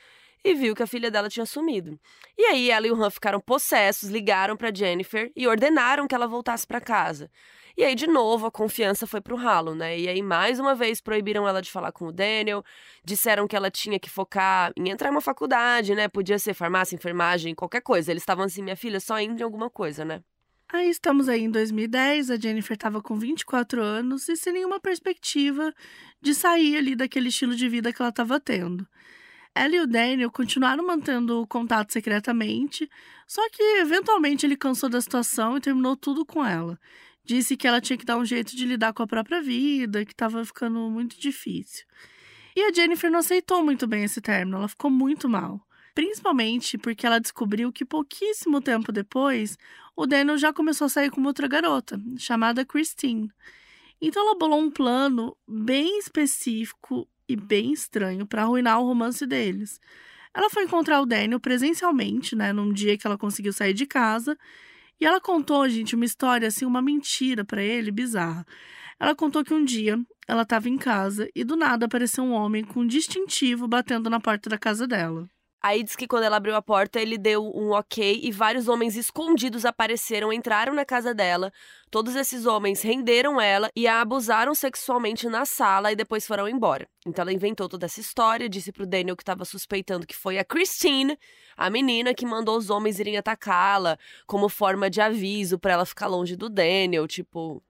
e viu que a filha dela tinha sumido. E aí ela e o Han ficaram possessos, ligaram para Jennifer e ordenaram que ela voltasse para casa. E aí, de novo, a confiança foi pro ralo, né? E aí, mais uma vez, proibiram ela de falar com o Daniel, disseram que ela tinha que focar em entrar em uma faculdade, né? Podia ser farmácia, enfermagem, qualquer coisa. Eles estavam assim, minha filha, só entre em alguma coisa, né? Aí estamos aí em 2010, a Jennifer estava com 24 anos e sem nenhuma perspectiva de sair ali daquele estilo de vida que ela estava tendo. Ela e o Daniel continuaram mantendo o contato secretamente, só que eventualmente ele cansou da situação e terminou tudo com ela. Disse que ela tinha que dar um jeito de lidar com a própria vida, que estava ficando muito difícil. E a Jennifer não aceitou muito bem esse término, ela ficou muito mal. Principalmente porque ela descobriu que pouquíssimo tempo depois, o Daniel já começou a sair com outra garota, chamada Christine. Então ela bolou um plano bem específico e bem estranho para arruinar o romance deles. Ela foi encontrar o Daniel presencialmente, né, num dia que ela conseguiu sair de casa, e ela contou, gente, uma história assim, uma mentira para ele bizarra. Ela contou que um dia ela estava em casa e do nada apareceu um homem com um distintivo batendo na porta da casa dela. Aí diz que quando ela abriu a porta, ele deu um ok e vários homens escondidos apareceram, entraram na casa dela. Todos esses homens renderam ela e a abusaram sexualmente na sala e depois foram embora. Então ela inventou toda essa história, disse pro Daniel que estava suspeitando que foi a Christine, a menina que mandou os homens irem atacá-la, como forma de aviso para ela ficar longe do Daniel, tipo,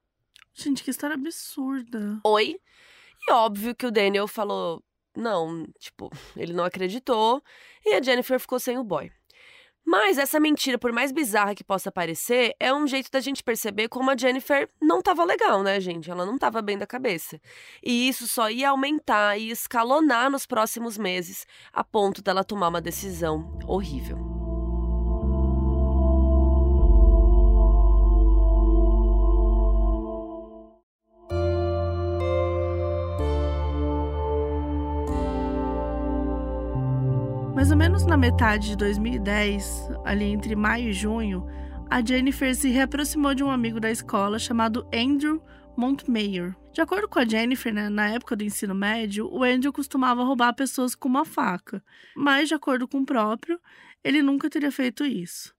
Gente, que história absurda. oi. E óbvio que o Daniel falou não, tipo, ele não acreditou e a Jennifer ficou sem o boy. Mas essa mentira, por mais bizarra que possa parecer, é um jeito da gente perceber como a Jennifer não estava legal, né, gente? Ela não estava bem da cabeça. E isso só ia aumentar e escalonar nos próximos meses, a ponto dela tomar uma decisão horrível. Mais ou menos na metade de 2010, ali entre maio e junho, a Jennifer se reaproximou de um amigo da escola chamado Andrew Montmayor. De acordo com a Jennifer, né, na época do ensino médio, o Andrew costumava roubar pessoas com uma faca, mas, de acordo com o próprio, ele nunca teria feito isso.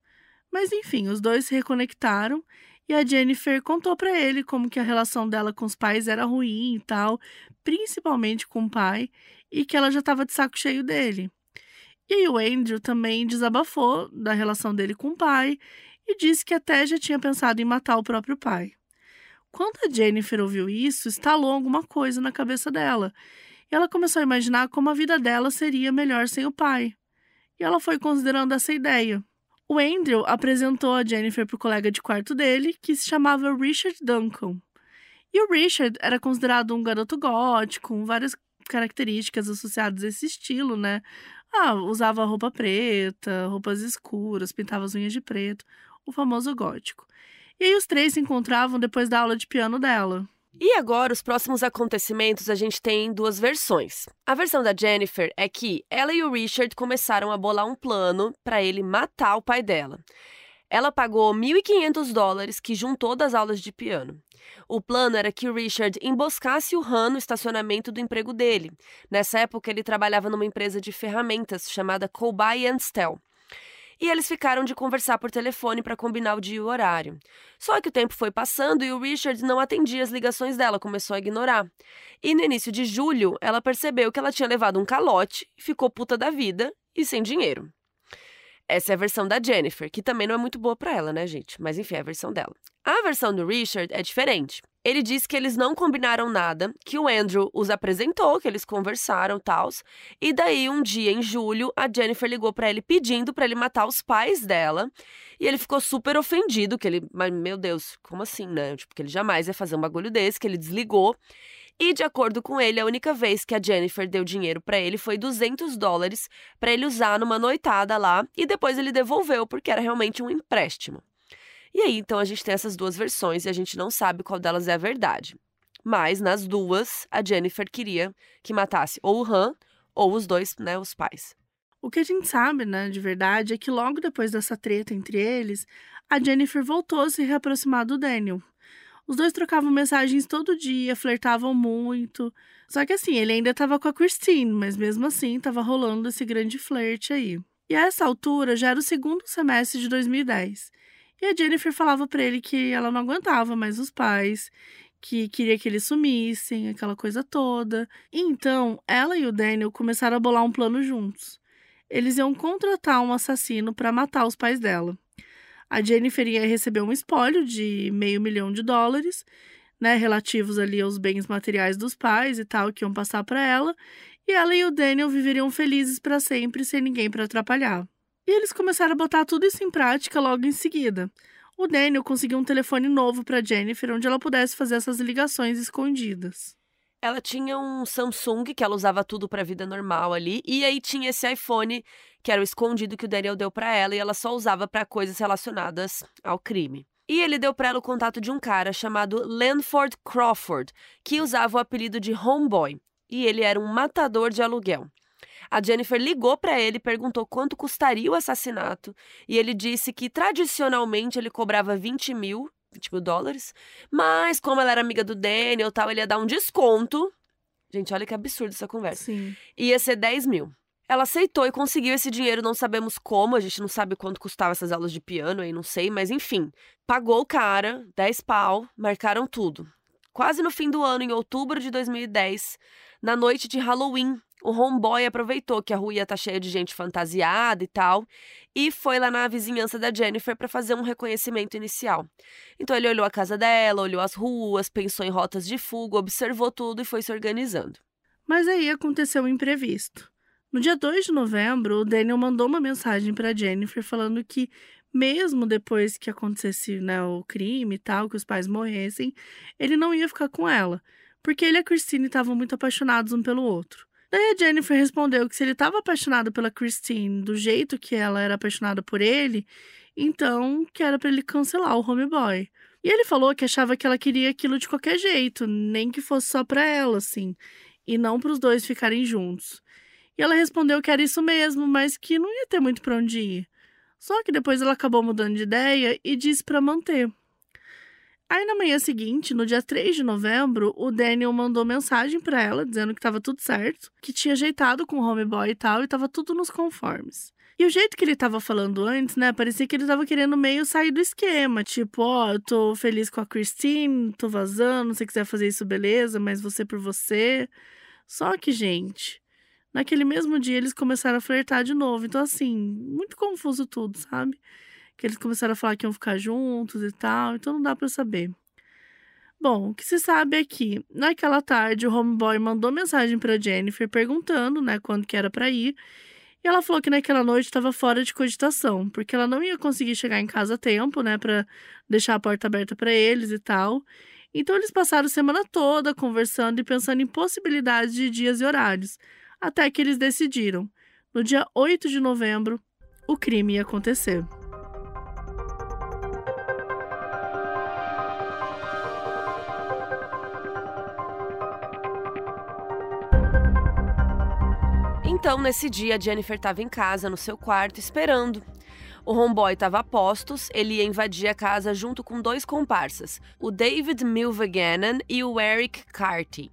Mas enfim, os dois se reconectaram e a Jennifer contou para ele como que a relação dela com os pais era ruim e tal, principalmente com o pai, e que ela já estava de saco cheio dele. E aí o Andrew também desabafou da relação dele com o pai e disse que até já tinha pensado em matar o próprio pai. Quando a Jennifer ouviu isso, estalou alguma coisa na cabeça dela. E ela começou a imaginar como a vida dela seria melhor sem o pai. E ela foi considerando essa ideia. O Andrew apresentou a Jennifer para o colega de quarto dele, que se chamava Richard Duncan. E o Richard era considerado um garoto gótico, com várias características associadas a esse estilo, né? Ah, usava roupa preta, roupas escuras, pintava as unhas de preto, o famoso gótico. E aí os três se encontravam depois da aula de piano dela. E agora, os próximos acontecimentos, a gente tem duas versões. A versão da Jennifer é que ela e o Richard começaram a bolar um plano para ele matar o pai dela. Ela pagou 1.500 dólares que juntou das aulas de piano. O plano era que o Richard emboscasse o Han no estacionamento do emprego dele. Nessa época, ele trabalhava numa empresa de ferramentas chamada Colby Stell. E eles ficaram de conversar por telefone para combinar o dia e o horário. Só que o tempo foi passando e o Richard não atendia as ligações dela, começou a ignorar. E no início de julho, ela percebeu que ela tinha levado um calote, ficou puta da vida e sem dinheiro. Essa é a versão da Jennifer, que também não é muito boa para ela, né, gente? Mas enfim, é a versão dela. A versão do Richard é diferente. Ele disse que eles não combinaram nada, que o Andrew os apresentou, que eles conversaram, tals. E daí um dia em julho, a Jennifer ligou para ele pedindo para ele matar os pais dela. E ele ficou super ofendido, que ele, mas meu Deus, como assim, né? Tipo, que ele jamais ia fazer um bagulho desse, que ele desligou. E, de acordo com ele, a única vez que a Jennifer deu dinheiro para ele foi 200 dólares para ele usar numa noitada lá e depois ele devolveu porque era realmente um empréstimo. E aí, então, a gente tem essas duas versões e a gente não sabe qual delas é a verdade. Mas, nas duas, a Jennifer queria que matasse ou o Han ou os dois, né, os pais. O que a gente sabe, né, de verdade, é que logo depois dessa treta entre eles, a Jennifer voltou a se reaproximar do Daniel. Os dois trocavam mensagens todo dia, flertavam muito. Só que assim, ele ainda estava com a Christine, mas mesmo assim estava rolando esse grande flerte aí. E a essa altura já era o segundo semestre de 2010. E a Jennifer falava para ele que ela não aguentava mais os pais, que queria que eles sumissem, aquela coisa toda. E então, ela e o Daniel começaram a bolar um plano juntos. Eles iam contratar um assassino para matar os pais dela. A Jennifer ia receber um espólio de meio milhão de dólares, né, relativos ali aos bens materiais dos pais e tal, que iam passar para ela, e ela e o Daniel viveriam felizes para sempre, sem ninguém para atrapalhar. E eles começaram a botar tudo isso em prática logo em seguida. O Daniel conseguiu um telefone novo para Jennifer, onde ela pudesse fazer essas ligações escondidas. Ela tinha um Samsung que ela usava tudo para vida normal ali, e aí tinha esse iPhone que era o escondido que o Daniel deu para ela e ela só usava para coisas relacionadas ao crime. E ele deu para ela o contato de um cara chamado Lanford Crawford, que usava o apelido de Homeboy, e ele era um matador de aluguel. A Jennifer ligou para ele perguntou quanto custaria o assassinato, e ele disse que tradicionalmente ele cobrava 20 mil, 20 mil dólares, mas como ela era amiga do Daniel tal, ele ia dar um desconto. Gente, olha que absurdo essa conversa. Sim. Ia ser 10 mil. Ela aceitou e conseguiu esse dinheiro, não sabemos como, a gente não sabe quanto custava essas aulas de piano aí, não sei, mas enfim. Pagou o cara, 10 pau, marcaram tudo. Quase no fim do ano, em outubro de 2010, na noite de Halloween, o homeboy aproveitou que a rua ia estar tá cheia de gente fantasiada e tal, e foi lá na vizinhança da Jennifer para fazer um reconhecimento inicial. Então ele olhou a casa dela, olhou as ruas, pensou em rotas de fuga, observou tudo e foi se organizando. Mas aí aconteceu um imprevisto. No dia 2 de novembro, o Daniel mandou uma mensagem para Jennifer falando que mesmo depois que acontecesse né, o crime e tal, que os pais morressem, ele não ia ficar com ela, porque ele e a Christine estavam muito apaixonados um pelo outro. Daí a Jennifer respondeu que se ele estava apaixonado pela Christine do jeito que ela era apaixonada por ele, então que era para ele cancelar o homeboy. E ele falou que achava que ela queria aquilo de qualquer jeito, nem que fosse só para ela, assim, e não para os dois ficarem juntos. E ela respondeu que era isso mesmo, mas que não ia ter muito para onde ir. Só que depois ela acabou mudando de ideia e disse para manter. Aí na manhã seguinte, no dia 3 de novembro, o Daniel mandou mensagem para ela dizendo que estava tudo certo, que tinha ajeitado com o homeboy e tal, e estava tudo nos conformes. E o jeito que ele estava falando antes, né, parecia que ele estava querendo meio sair do esquema, tipo, ó, oh, eu tô feliz com a Christine, tô vazando, se quiser fazer isso, beleza, mas você por você. Só que, gente, Naquele mesmo dia, eles começaram a flertar de novo. Então, assim, muito confuso tudo, sabe? Que eles começaram a falar que iam ficar juntos e tal. Então, não dá para saber. Bom, o que se sabe é que, naquela tarde, o homeboy mandou mensagem para Jennifer perguntando, né, quando que era para ir. E ela falou que naquela noite estava fora de cogitação, porque ela não ia conseguir chegar em casa a tempo, né, para deixar a porta aberta para eles e tal. Então eles passaram a semana toda conversando e pensando em possibilidades de dias e horários até que eles decidiram, no dia 8 de novembro, o crime ia acontecer. Então, nesse dia, Jennifer estava em casa, no seu quarto, esperando. O homeboy estava a postos, ele ia invadir a casa junto com dois comparsas, o David Milvegannon e o Eric Carty.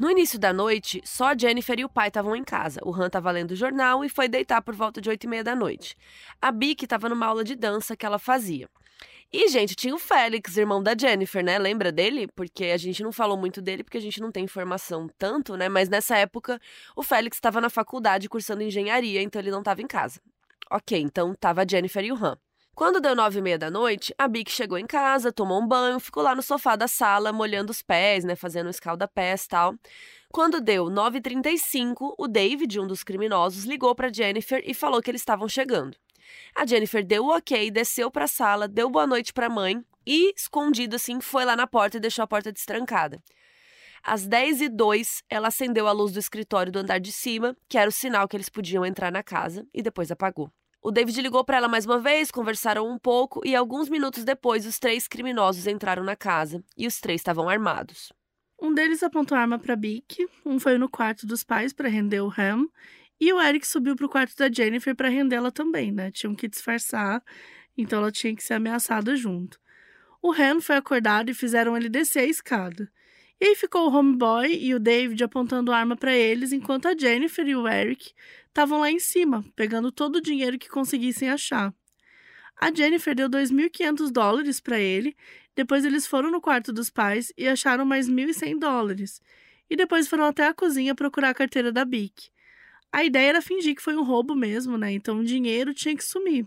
No início da noite, só Jennifer e o pai estavam em casa. O Han estava lendo o jornal e foi deitar por volta de oito e meia da noite. A Bic estava numa aula de dança que ela fazia. E, gente, tinha o Félix, irmão da Jennifer, né? Lembra dele? Porque a gente não falou muito dele, porque a gente não tem informação tanto, né? Mas nessa época, o Félix estava na faculdade cursando engenharia, então ele não estava em casa. Ok, então tava a Jennifer e o Han. Quando deu nove e meia da noite, a Bic chegou em casa, tomou um banho, ficou lá no sofá da sala, molhando os pés, né, fazendo escalda-pés e tal. Quando deu 9h35, o David, um dos criminosos, ligou para Jennifer e falou que eles estavam chegando. A Jennifer deu o ok, desceu para a sala, deu boa noite para a mãe e, escondido assim, foi lá na porta e deixou a porta destrancada. Às 10h02, ela acendeu a luz do escritório do andar de cima, que era o sinal que eles podiam entrar na casa, e depois apagou. O David ligou para ela mais uma vez, conversaram um pouco e alguns minutos depois os três criminosos entraram na casa e os três estavam armados. Um deles apontou a arma para Bick, um foi no quarto dos pais para render o Ham e o Eric subiu para o quarto da Jennifer para rendê-la também, né? Tinham que disfarçar, então ela tinha que ser ameaçada junto. O Ham foi acordado e fizeram ele descer a escada. E aí ficou o homeboy e o David apontando arma para eles, enquanto a Jennifer e o Eric estavam lá em cima, pegando todo o dinheiro que conseguissem achar. A Jennifer deu 2.500 dólares para ele, depois eles foram no quarto dos pais e acharam mais 1.100 dólares, e depois foram até a cozinha procurar a carteira da Bic. A ideia era fingir que foi um roubo mesmo, né? Então o dinheiro tinha que sumir.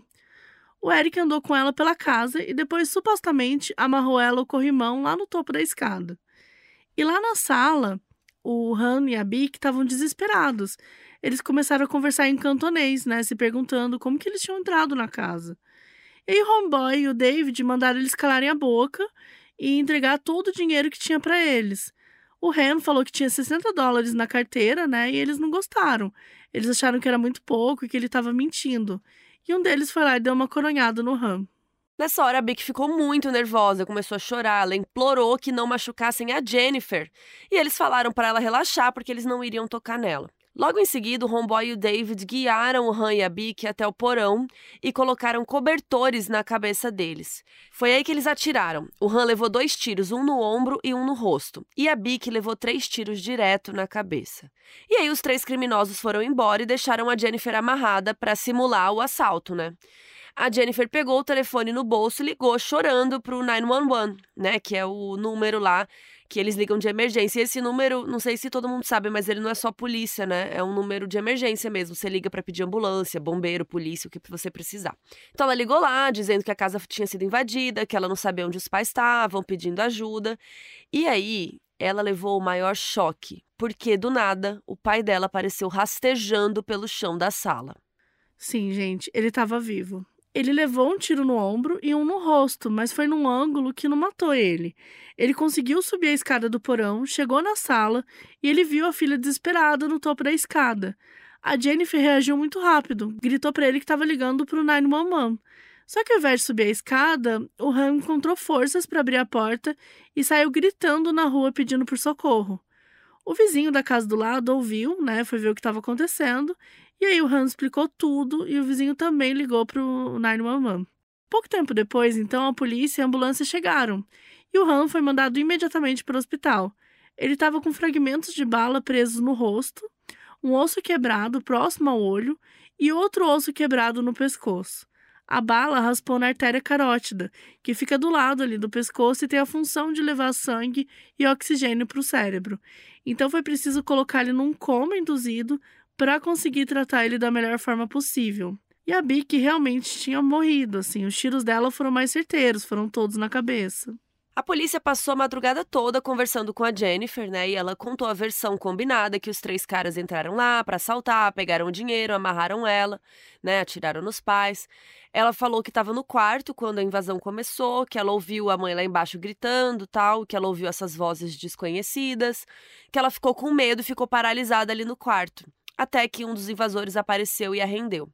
O Eric andou com ela pela casa e depois supostamente amarrou ela ao corrimão lá no topo da escada. E lá na sala, o Han e a Bic estavam desesperados. Eles começaram a conversar em cantonês, né? Se perguntando como que eles tinham entrado na casa. E o Homeboy e o David mandaram eles calarem a boca e entregar todo o dinheiro que tinha para eles. O Han falou que tinha 60 dólares na carteira, né? E eles não gostaram. Eles acharam que era muito pouco e que ele estava mentindo. E um deles foi lá e deu uma coronhada no Han. Nessa hora, a Bic ficou muito nervosa, começou a chorar. Ela implorou que não machucassem a Jennifer. E eles falaram para ela relaxar porque eles não iriam tocar nela. Logo em seguida, o homeboy e o David guiaram o Han e a Bic até o porão e colocaram cobertores na cabeça deles. Foi aí que eles atiraram. O Han levou dois tiros, um no ombro e um no rosto. E a Bic levou três tiros direto na cabeça. E aí os três criminosos foram embora e deixaram a Jennifer amarrada para simular o assalto, né? A Jennifer pegou o telefone no bolso e ligou chorando pro 911, né? Que é o número lá que eles ligam de emergência. E esse número, não sei se todo mundo sabe, mas ele não é só polícia, né? É um número de emergência mesmo. Você liga para pedir ambulância, bombeiro, polícia, o que você precisar. Então ela ligou lá, dizendo que a casa tinha sido invadida, que ela não sabia onde os pais estavam, pedindo ajuda. E aí, ela levou o maior choque, porque do nada o pai dela apareceu rastejando pelo chão da sala. Sim, gente, ele estava vivo. Ele levou um tiro no ombro e um no rosto, mas foi num ângulo que não matou ele. Ele conseguiu subir a escada do porão, chegou na sala e ele viu a filha desesperada no topo da escada. A Jennifer reagiu muito rápido, gritou para ele que estava ligando para o 911. Só que ao invés de subir a escada, o Han encontrou forças para abrir a porta e saiu gritando na rua pedindo por socorro. O vizinho da casa do lado ouviu, né? Foi ver o que estava acontecendo e aí o Hans explicou tudo e o vizinho também ligou para o 911. Pouco tempo depois, então, a polícia e a ambulância chegaram e o Han foi mandado imediatamente para o hospital. Ele estava com fragmentos de bala presos no rosto, um osso quebrado próximo ao olho e outro osso quebrado no pescoço. A bala raspou na artéria carótida, que fica do lado ali do pescoço e tem a função de levar sangue e oxigênio para o cérebro. Então foi preciso colocar ele num coma induzido para conseguir tratar ele da melhor forma possível. E a Bic realmente tinha morrido, assim, os tiros dela foram mais certeiros, foram todos na cabeça. A polícia passou a madrugada toda conversando com a Jennifer, né? E ela contou a versão combinada que os três caras entraram lá para assaltar, pegaram o dinheiro, amarraram ela, né? Atiraram nos pais. Ela falou que estava no quarto quando a invasão começou, que ela ouviu a mãe lá embaixo gritando, tal, que ela ouviu essas vozes desconhecidas, que ela ficou com medo ficou paralisada ali no quarto até que um dos invasores apareceu e a rendeu.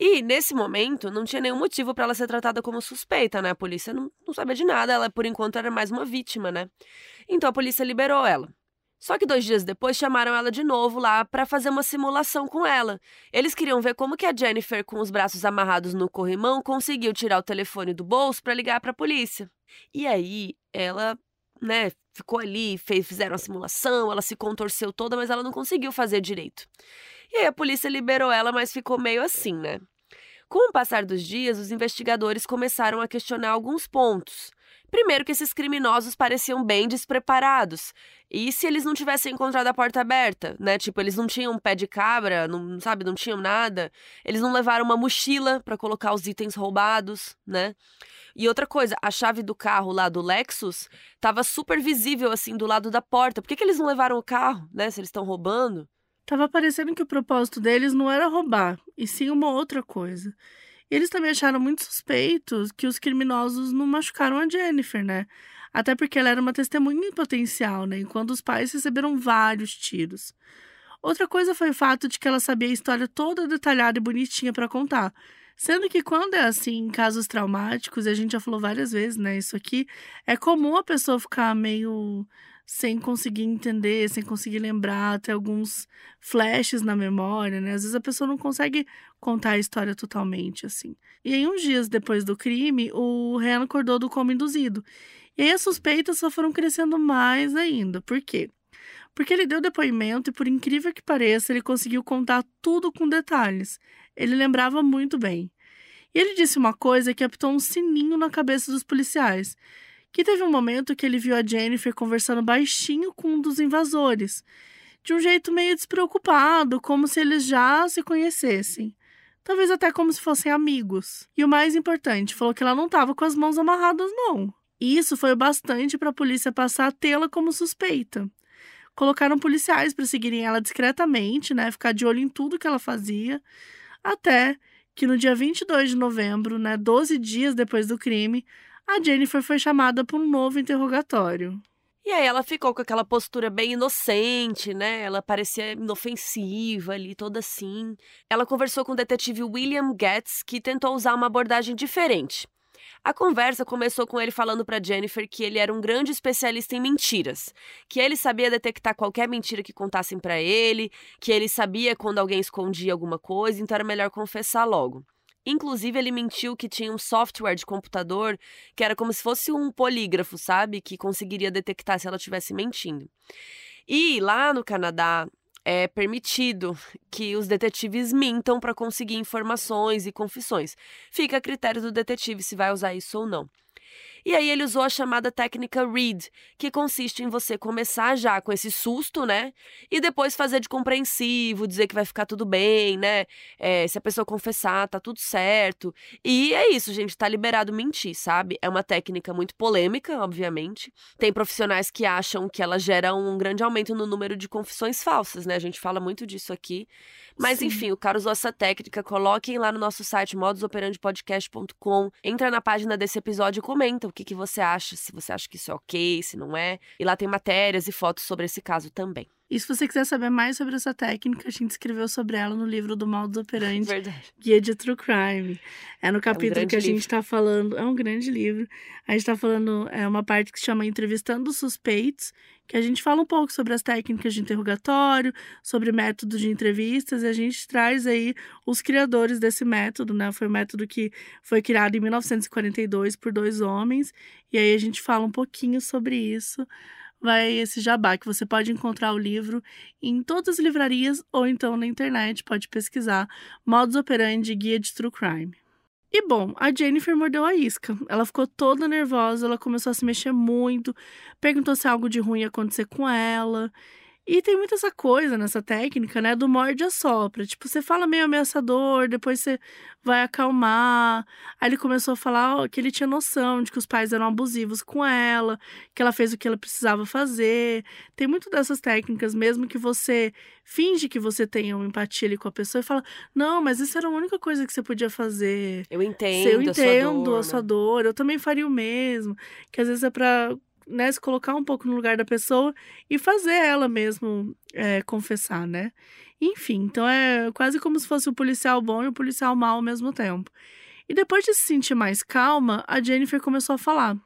E, nesse momento, não tinha nenhum motivo para ela ser tratada como suspeita, né? A polícia não, não sabia de nada, ela, por enquanto, era mais uma vítima, né? Então a polícia liberou ela. Só que dois dias depois chamaram ela de novo lá para fazer uma simulação com ela. Eles queriam ver como que a Jennifer, com os braços amarrados no corrimão, conseguiu tirar o telefone do bolso para ligar para a polícia. E aí ela né, ficou ali, fez, fizeram a simulação, ela se contorceu toda, mas ela não conseguiu fazer direito. E aí a polícia liberou ela, mas ficou meio assim, né? Com o passar dos dias, os investigadores começaram a questionar alguns pontos. Primeiro, que esses criminosos pareciam bem despreparados. E se eles não tivessem encontrado a porta aberta, né? Tipo, eles não tinham pé de cabra, não sabe, não tinham nada. Eles não levaram uma mochila para colocar os itens roubados, né? E outra coisa, a chave do carro lá do Lexus tava super visível assim do lado da porta. Por que, que eles não levaram o carro, né? Se eles estão roubando? Tava parecendo que o propósito deles não era roubar, e sim uma outra coisa. Eles também acharam muito suspeitos que os criminosos não machucaram a Jennifer, né? Até porque ela era uma testemunha em potencial, né? Enquanto os pais receberam vários tiros. Outra coisa foi o fato de que ela sabia a história toda detalhada e bonitinha para contar. Sendo que quando é assim, em casos traumáticos, e a gente já falou várias vezes, né? Isso aqui é comum a pessoa ficar meio sem conseguir entender, sem conseguir lembrar, ter alguns flashes na memória, né? Às vezes a pessoa não consegue contar a história totalmente, assim. E aí, uns dias depois do crime, o Ryan acordou do coma induzido. E aí as suspeitas só foram crescendo mais ainda. Por quê? Porque ele deu depoimento e, por incrível que pareça, ele conseguiu contar tudo com detalhes. Ele lembrava muito bem. E ele disse uma coisa que apitou um sininho na cabeça dos policiais. Que teve um momento que ele viu a Jennifer conversando baixinho com um dos invasores, de um jeito meio despreocupado, como se eles já se conhecessem. Talvez até como se fossem amigos. E o mais importante, falou que ela não estava com as mãos amarradas, não. E isso foi o bastante para a polícia passar a tê-la como suspeita. Colocaram policiais para seguirem ela discretamente, né, ficar de olho em tudo que ela fazia até que no dia 22 de novembro, né, 12 dias depois do crime, a Jennifer foi chamada para um novo interrogatório. E aí ela ficou com aquela postura bem inocente, né? Ela parecia inofensiva ali, toda assim. Ela conversou com o detetive William Getz, que tentou usar uma abordagem diferente. A conversa começou com ele falando para Jennifer que ele era um grande especialista em mentiras, que ele sabia detectar qualquer mentira que contassem para ele, que ele sabia quando alguém escondia alguma coisa, então era melhor confessar logo. Inclusive, ele mentiu que tinha um software de computador que era como se fosse um polígrafo, sabe? Que conseguiria detectar se ela estivesse mentindo. E lá no Canadá, é permitido que os detetives mintam para conseguir informações e confissões. Fica a critério do detetive se vai usar isso ou não. E aí ele usou a chamada técnica read, que consiste em você começar já com esse susto, né? E depois fazer de compreensivo, dizer que vai ficar tudo bem, né? É, se a pessoa confessar, tá tudo certo. E é isso, gente, tá liberado mentir, sabe? É uma técnica muito polêmica, obviamente. Tem profissionais que acham que ela gera um grande aumento no número de confissões falsas, né? A gente fala muito disso aqui. Mas Sim. enfim, o cara usou essa técnica. Coloquem lá no nosso site modusoperandipodcast.com. Entra na página desse episódio e comenta o que, que você acha, se você acha que isso é ok, se não é. E lá tem matérias e fotos sobre esse caso também. E se você quiser saber mais sobre essa técnica, a gente escreveu sobre ela no livro do Modus Operandi, Verdade. Guia de True Crime. É no capítulo é um que a gente está falando, é um grande livro. A gente está falando, é uma parte que se chama Entrevistando Suspeitos, que a gente fala um pouco sobre as técnicas de interrogatório, sobre métodos de entrevistas, e a gente traz aí os criadores desse método, né? Foi um método que foi criado em 1942 por dois homens, e aí a gente fala um pouquinho sobre isso vai esse jabá, que você pode encontrar o livro em todas as livrarias ou então na internet, pode pesquisar Modus Operandi Guia de True Crime. E bom, a Jennifer mordeu a isca. Ela ficou toda nervosa, ela começou a se mexer muito, perguntou se algo de ruim ia acontecer com ela. E tem muita essa coisa nessa técnica, né? Do morde a sopra. Tipo, você fala meio ameaçador, depois você vai acalmar. Aí ele começou a falar que ele tinha noção de que os pais eram abusivos com ela, que ela fez o que ela precisava fazer. Tem muito dessas técnicas, mesmo que você finge que você tenha uma empatia ali com a pessoa e fala: Não, mas isso era a única coisa que você podia fazer. Eu entendo. Eu entendo a sua dor. A sua dor. Eu também faria o mesmo. Que às vezes é pra né, se colocar um pouco no lugar da pessoa e fazer ela mesmo é, confessar, né? Enfim, então é quase como se fosse o policial bom e o policial mau ao mesmo tempo. E depois de se sentir mais calma, a Jennifer começou a falar.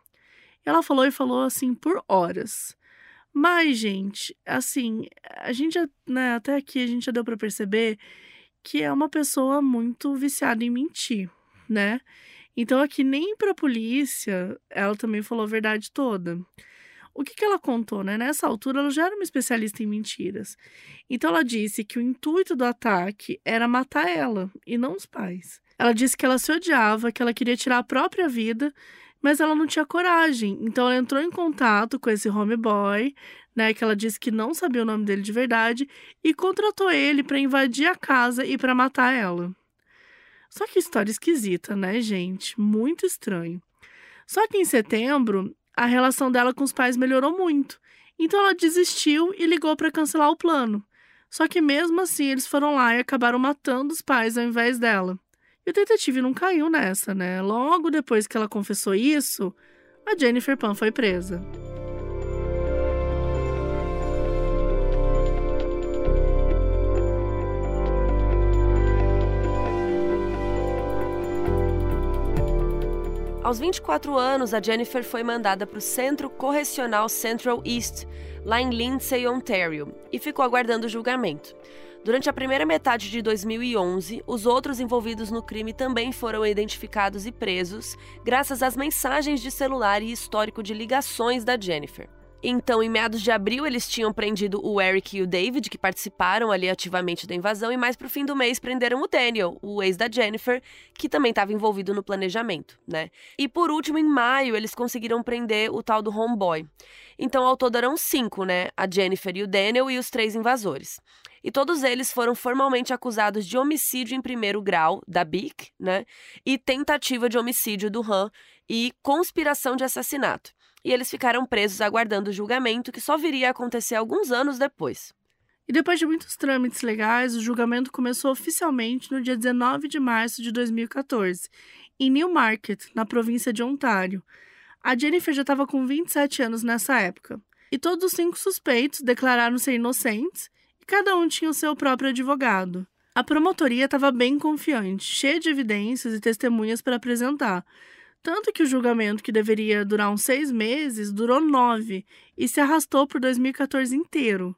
Ela falou e falou assim por horas. Mas, gente, assim, a gente né, até aqui a gente já deu para perceber que é uma pessoa muito viciada em mentir, né? Então, aqui nem para a polícia ela também falou a verdade toda. O que, que ela contou, né? Nessa altura, ela já era uma especialista em mentiras. Então, ela disse que o intuito do ataque era matar ela e não os pais. Ela disse que ela se odiava, que ela queria tirar a própria vida, mas ela não tinha coragem. Então, ela entrou em contato com esse homeboy, né? Que ela disse que não sabia o nome dele de verdade, e contratou ele para invadir a casa e para matar ela. Só que história esquisita, né, gente? Muito estranho. Só que em setembro, a relação dela com os pais melhorou muito. Então ela desistiu e ligou para cancelar o plano. Só que mesmo assim, eles foram lá e acabaram matando os pais ao invés dela. E o detetive não caiu nessa, né? Logo depois que ela confessou isso, a Jennifer Pan foi presa. Aos 24 anos, a Jennifer foi mandada para o Centro Correcional Central East, lá em Lindsay, Ontario, e ficou aguardando o julgamento. Durante a primeira metade de 2011, os outros envolvidos no crime também foram identificados e presos, graças às mensagens de celular e histórico de ligações da Jennifer. Então, em meados de abril, eles tinham prendido o Eric e o David, que participaram ali ativamente da invasão, e mais pro fim do mês prenderam o Daniel, o ex da Jennifer, que também estava envolvido no planejamento, né? E por último, em maio, eles conseguiram prender o tal do homeboy. Então, ao todo eram cinco, né? A Jennifer e o Daniel e os três invasores. E todos eles foram formalmente acusados de homicídio em primeiro grau da BIC, né? E tentativa de homicídio do Han e conspiração de assassinato e eles ficaram presos aguardando o julgamento que só viria a acontecer alguns anos depois. E depois de muitos trâmites legais, o julgamento começou oficialmente no dia 19 de março de 2014, em Newmarket, na província de Ontário. A Jennifer já estava com 27 anos nessa época. E todos os cinco suspeitos declararam ser inocentes e cada um tinha o seu próprio advogado. A promotoria estava bem confiante, cheia de evidências e testemunhas para apresentar, tanto que o julgamento, que deveria durar uns seis meses, durou nove e se arrastou por 2014 inteiro.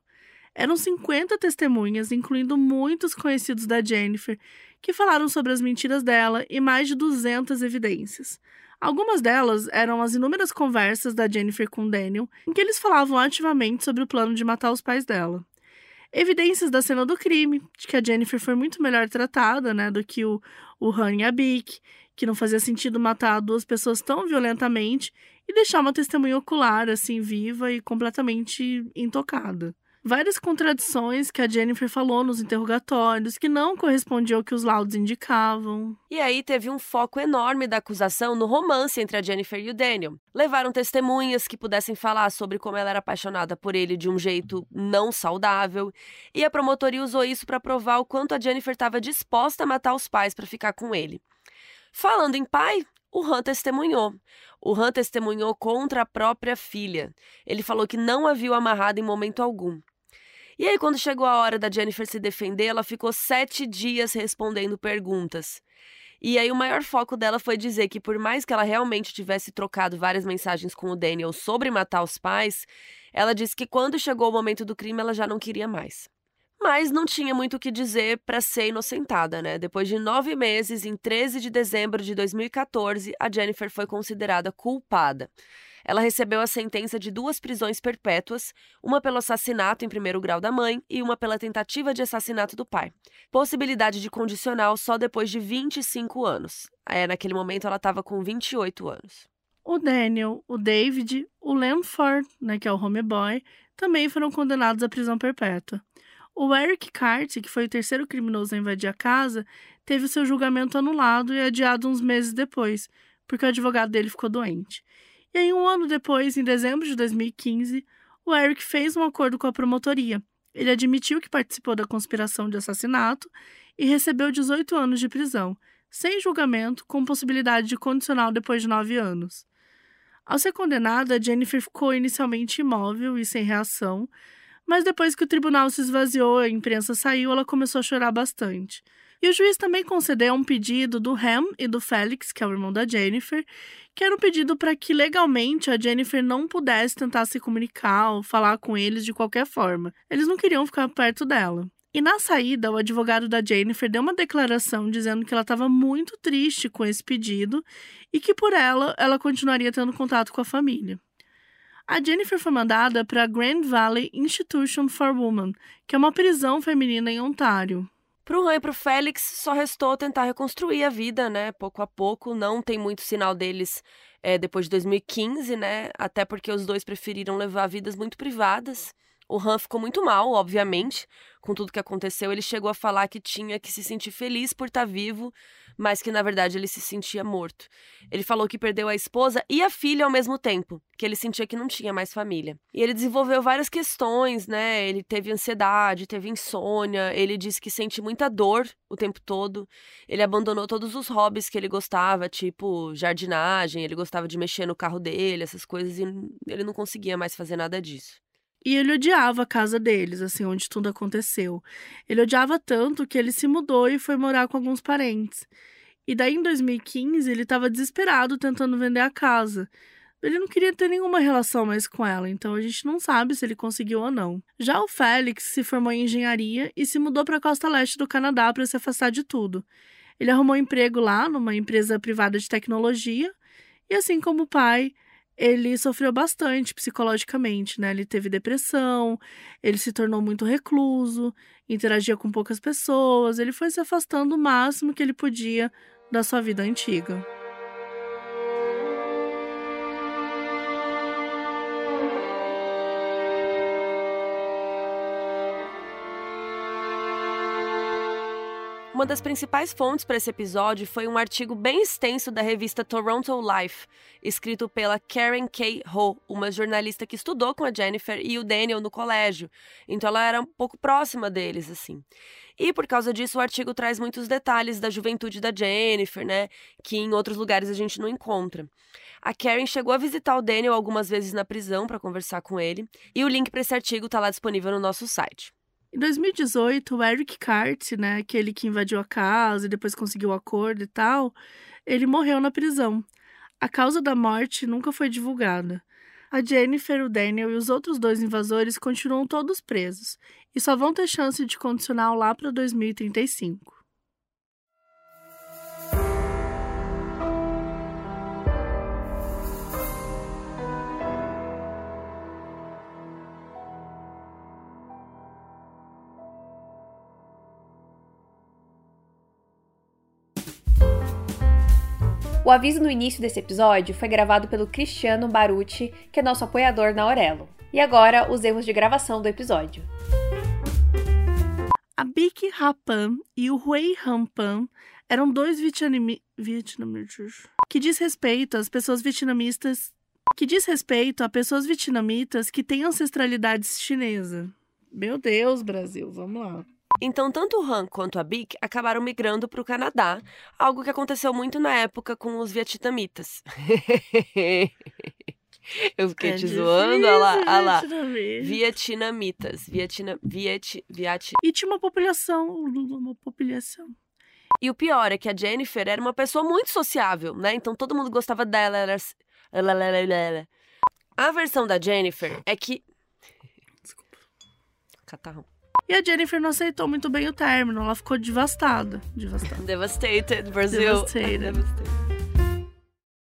Eram 50 testemunhas, incluindo muitos conhecidos da Jennifer, que falaram sobre as mentiras dela e mais de 200 evidências. Algumas delas eram as inúmeras conversas da Jennifer com Daniel, em que eles falavam ativamente sobre o plano de matar os pais dela. evidências da cena do crime, de que a Jennifer foi muito melhor tratada, né, do que o, o Han e a Bic, que não fazia sentido matar duas pessoas tão violentamente e deixar uma testemunha ocular, assim, viva e completamente intocada várias contradições que a Jennifer falou nos interrogatórios que não correspondiam ao que os laudos indicavam. E aí teve um foco enorme da acusação no romance entre a Jennifer e o Daniel. Levaram testemunhas que pudessem falar sobre como ela era apaixonada por ele de um jeito não saudável, e a promotoria usou isso para provar o quanto a Jennifer estava disposta a matar os pais para ficar com ele. Falando em pai, o Han testemunhou. O Han testemunhou contra a própria filha. Ele falou que não a viu amarrada em momento algum. E aí, quando chegou a hora da Jennifer se defender, ela ficou sete dias respondendo perguntas. E aí, o maior foco dela foi dizer que, por mais que ela realmente tivesse trocado várias mensagens com o Daniel sobre matar os pais, ela disse que quando chegou o momento do crime, ela já não queria mais. Mas não tinha muito o que dizer para ser inocentada, né? Depois de nove meses, em 13 de dezembro de 2014, a Jennifer foi considerada culpada. Ela recebeu a sentença de duas prisões perpétuas, uma pelo assassinato em primeiro grau da mãe e uma pela tentativa de assassinato do pai. Possibilidade de condicional só depois de 25 anos. É, naquele momento ela estava com 28 anos. O Daniel, o David, o Lamford, né, que é o homeboy, também foram condenados à prisão perpétua. O Eric Cart, que foi o terceiro criminoso a invadir a casa, teve seu julgamento anulado e adiado uns meses depois, porque o advogado dele ficou doente. E aí, um ano depois, em dezembro de 2015, o Eric fez um acordo com a promotoria. Ele admitiu que participou da conspiração de assassinato e recebeu 18 anos de prisão, sem julgamento, com possibilidade de condicional depois de nove anos. Ao ser condenada, Jennifer ficou inicialmente imóvel e sem reação, mas depois que o tribunal se esvaziou e a imprensa saiu, ela começou a chorar bastante. E o juiz também concedeu um pedido do Ham e do Félix, que é o irmão da Jennifer, que era um pedido para que legalmente a Jennifer não pudesse tentar se comunicar ou falar com eles de qualquer forma. Eles não queriam ficar perto dela. E na saída, o advogado da Jennifer deu uma declaração dizendo que ela estava muito triste com esse pedido e que por ela, ela continuaria tendo contato com a família. A Jennifer foi mandada para a Grand Valley Institution for Women, que é uma prisão feminina em Ontário. Pro Han e pro Félix só restou tentar reconstruir a vida, né? Pouco a pouco. Não tem muito sinal deles é, depois de 2015, né? Até porque os dois preferiram levar vidas muito privadas. O Han ficou muito mal, obviamente, com tudo que aconteceu. Ele chegou a falar que tinha que se sentir feliz por estar tá vivo, mas que na verdade ele se sentia morto. Ele falou que perdeu a esposa e a filha ao mesmo tempo, que ele sentia que não tinha mais família. E ele desenvolveu várias questões, né? Ele teve ansiedade, teve insônia, ele disse que sente muita dor o tempo todo. Ele abandonou todos os hobbies que ele gostava, tipo jardinagem, ele gostava de mexer no carro dele, essas coisas, e ele não conseguia mais fazer nada disso. E ele odiava a casa deles, assim, onde tudo aconteceu. Ele odiava tanto que ele se mudou e foi morar com alguns parentes. E daí, em 2015, ele estava desesperado tentando vender a casa. Ele não queria ter nenhuma relação mais com ela, então a gente não sabe se ele conseguiu ou não. Já o Félix se formou em engenharia e se mudou para a costa leste do Canadá para se afastar de tudo. Ele arrumou emprego lá numa empresa privada de tecnologia e, assim como o pai, ele sofreu bastante psicologicamente, né? Ele teve depressão, ele se tornou muito recluso, interagia com poucas pessoas, ele foi se afastando o máximo que ele podia da sua vida antiga. Uma das principais fontes para esse episódio foi um artigo bem extenso da revista Toronto Life, escrito pela Karen K. Ho, uma jornalista que estudou com a Jennifer e o Daniel no colégio. Então ela era um pouco próxima deles, assim. E por causa disso, o artigo traz muitos detalhes da juventude da Jennifer, né? Que em outros lugares a gente não encontra. A Karen chegou a visitar o Daniel algumas vezes na prisão para conversar com ele, e o link para esse artigo está lá disponível no nosso site. Em 2018, o Eric Cart, né, aquele que invadiu a casa e depois conseguiu o acordo e tal, ele morreu na prisão. A causa da morte nunca foi divulgada. A Jennifer, o Daniel e os outros dois invasores continuam todos presos e só vão ter chance de condicional lá para 2035. O aviso no início desse episódio foi gravado pelo Cristiano Barucci, que é nosso apoiador na Aurelo. E agora, os erros de gravação do episódio. A Bic Rapan e o Hui Hampan eram dois vietnami... vietnamitas que diz respeito às pessoas vietnamistas que diz respeito a pessoas vietnamitas que têm ancestralidade chinesa. Meu Deus, Brasil, vamos lá. Então, tanto o Han quanto a Bic acabaram migrando para o Canadá, algo que aconteceu muito na época com os vietnamitas. Eu fiquei É te zoando, olha lá, olha lá. vietnamita. Vietnamitas, Vietna, Viet, Viet. E tinha uma população, uma população. E o pior é que a Jennifer era uma pessoa muito sociável, né? Então todo mundo gostava dela, era... A versão da Jennifer é que... Desculpa. Catarrão. E a Jennifer não aceitou muito bem o término, ela ficou devastada. Devastada. Devastated, Brasil. Devastated. Devastated.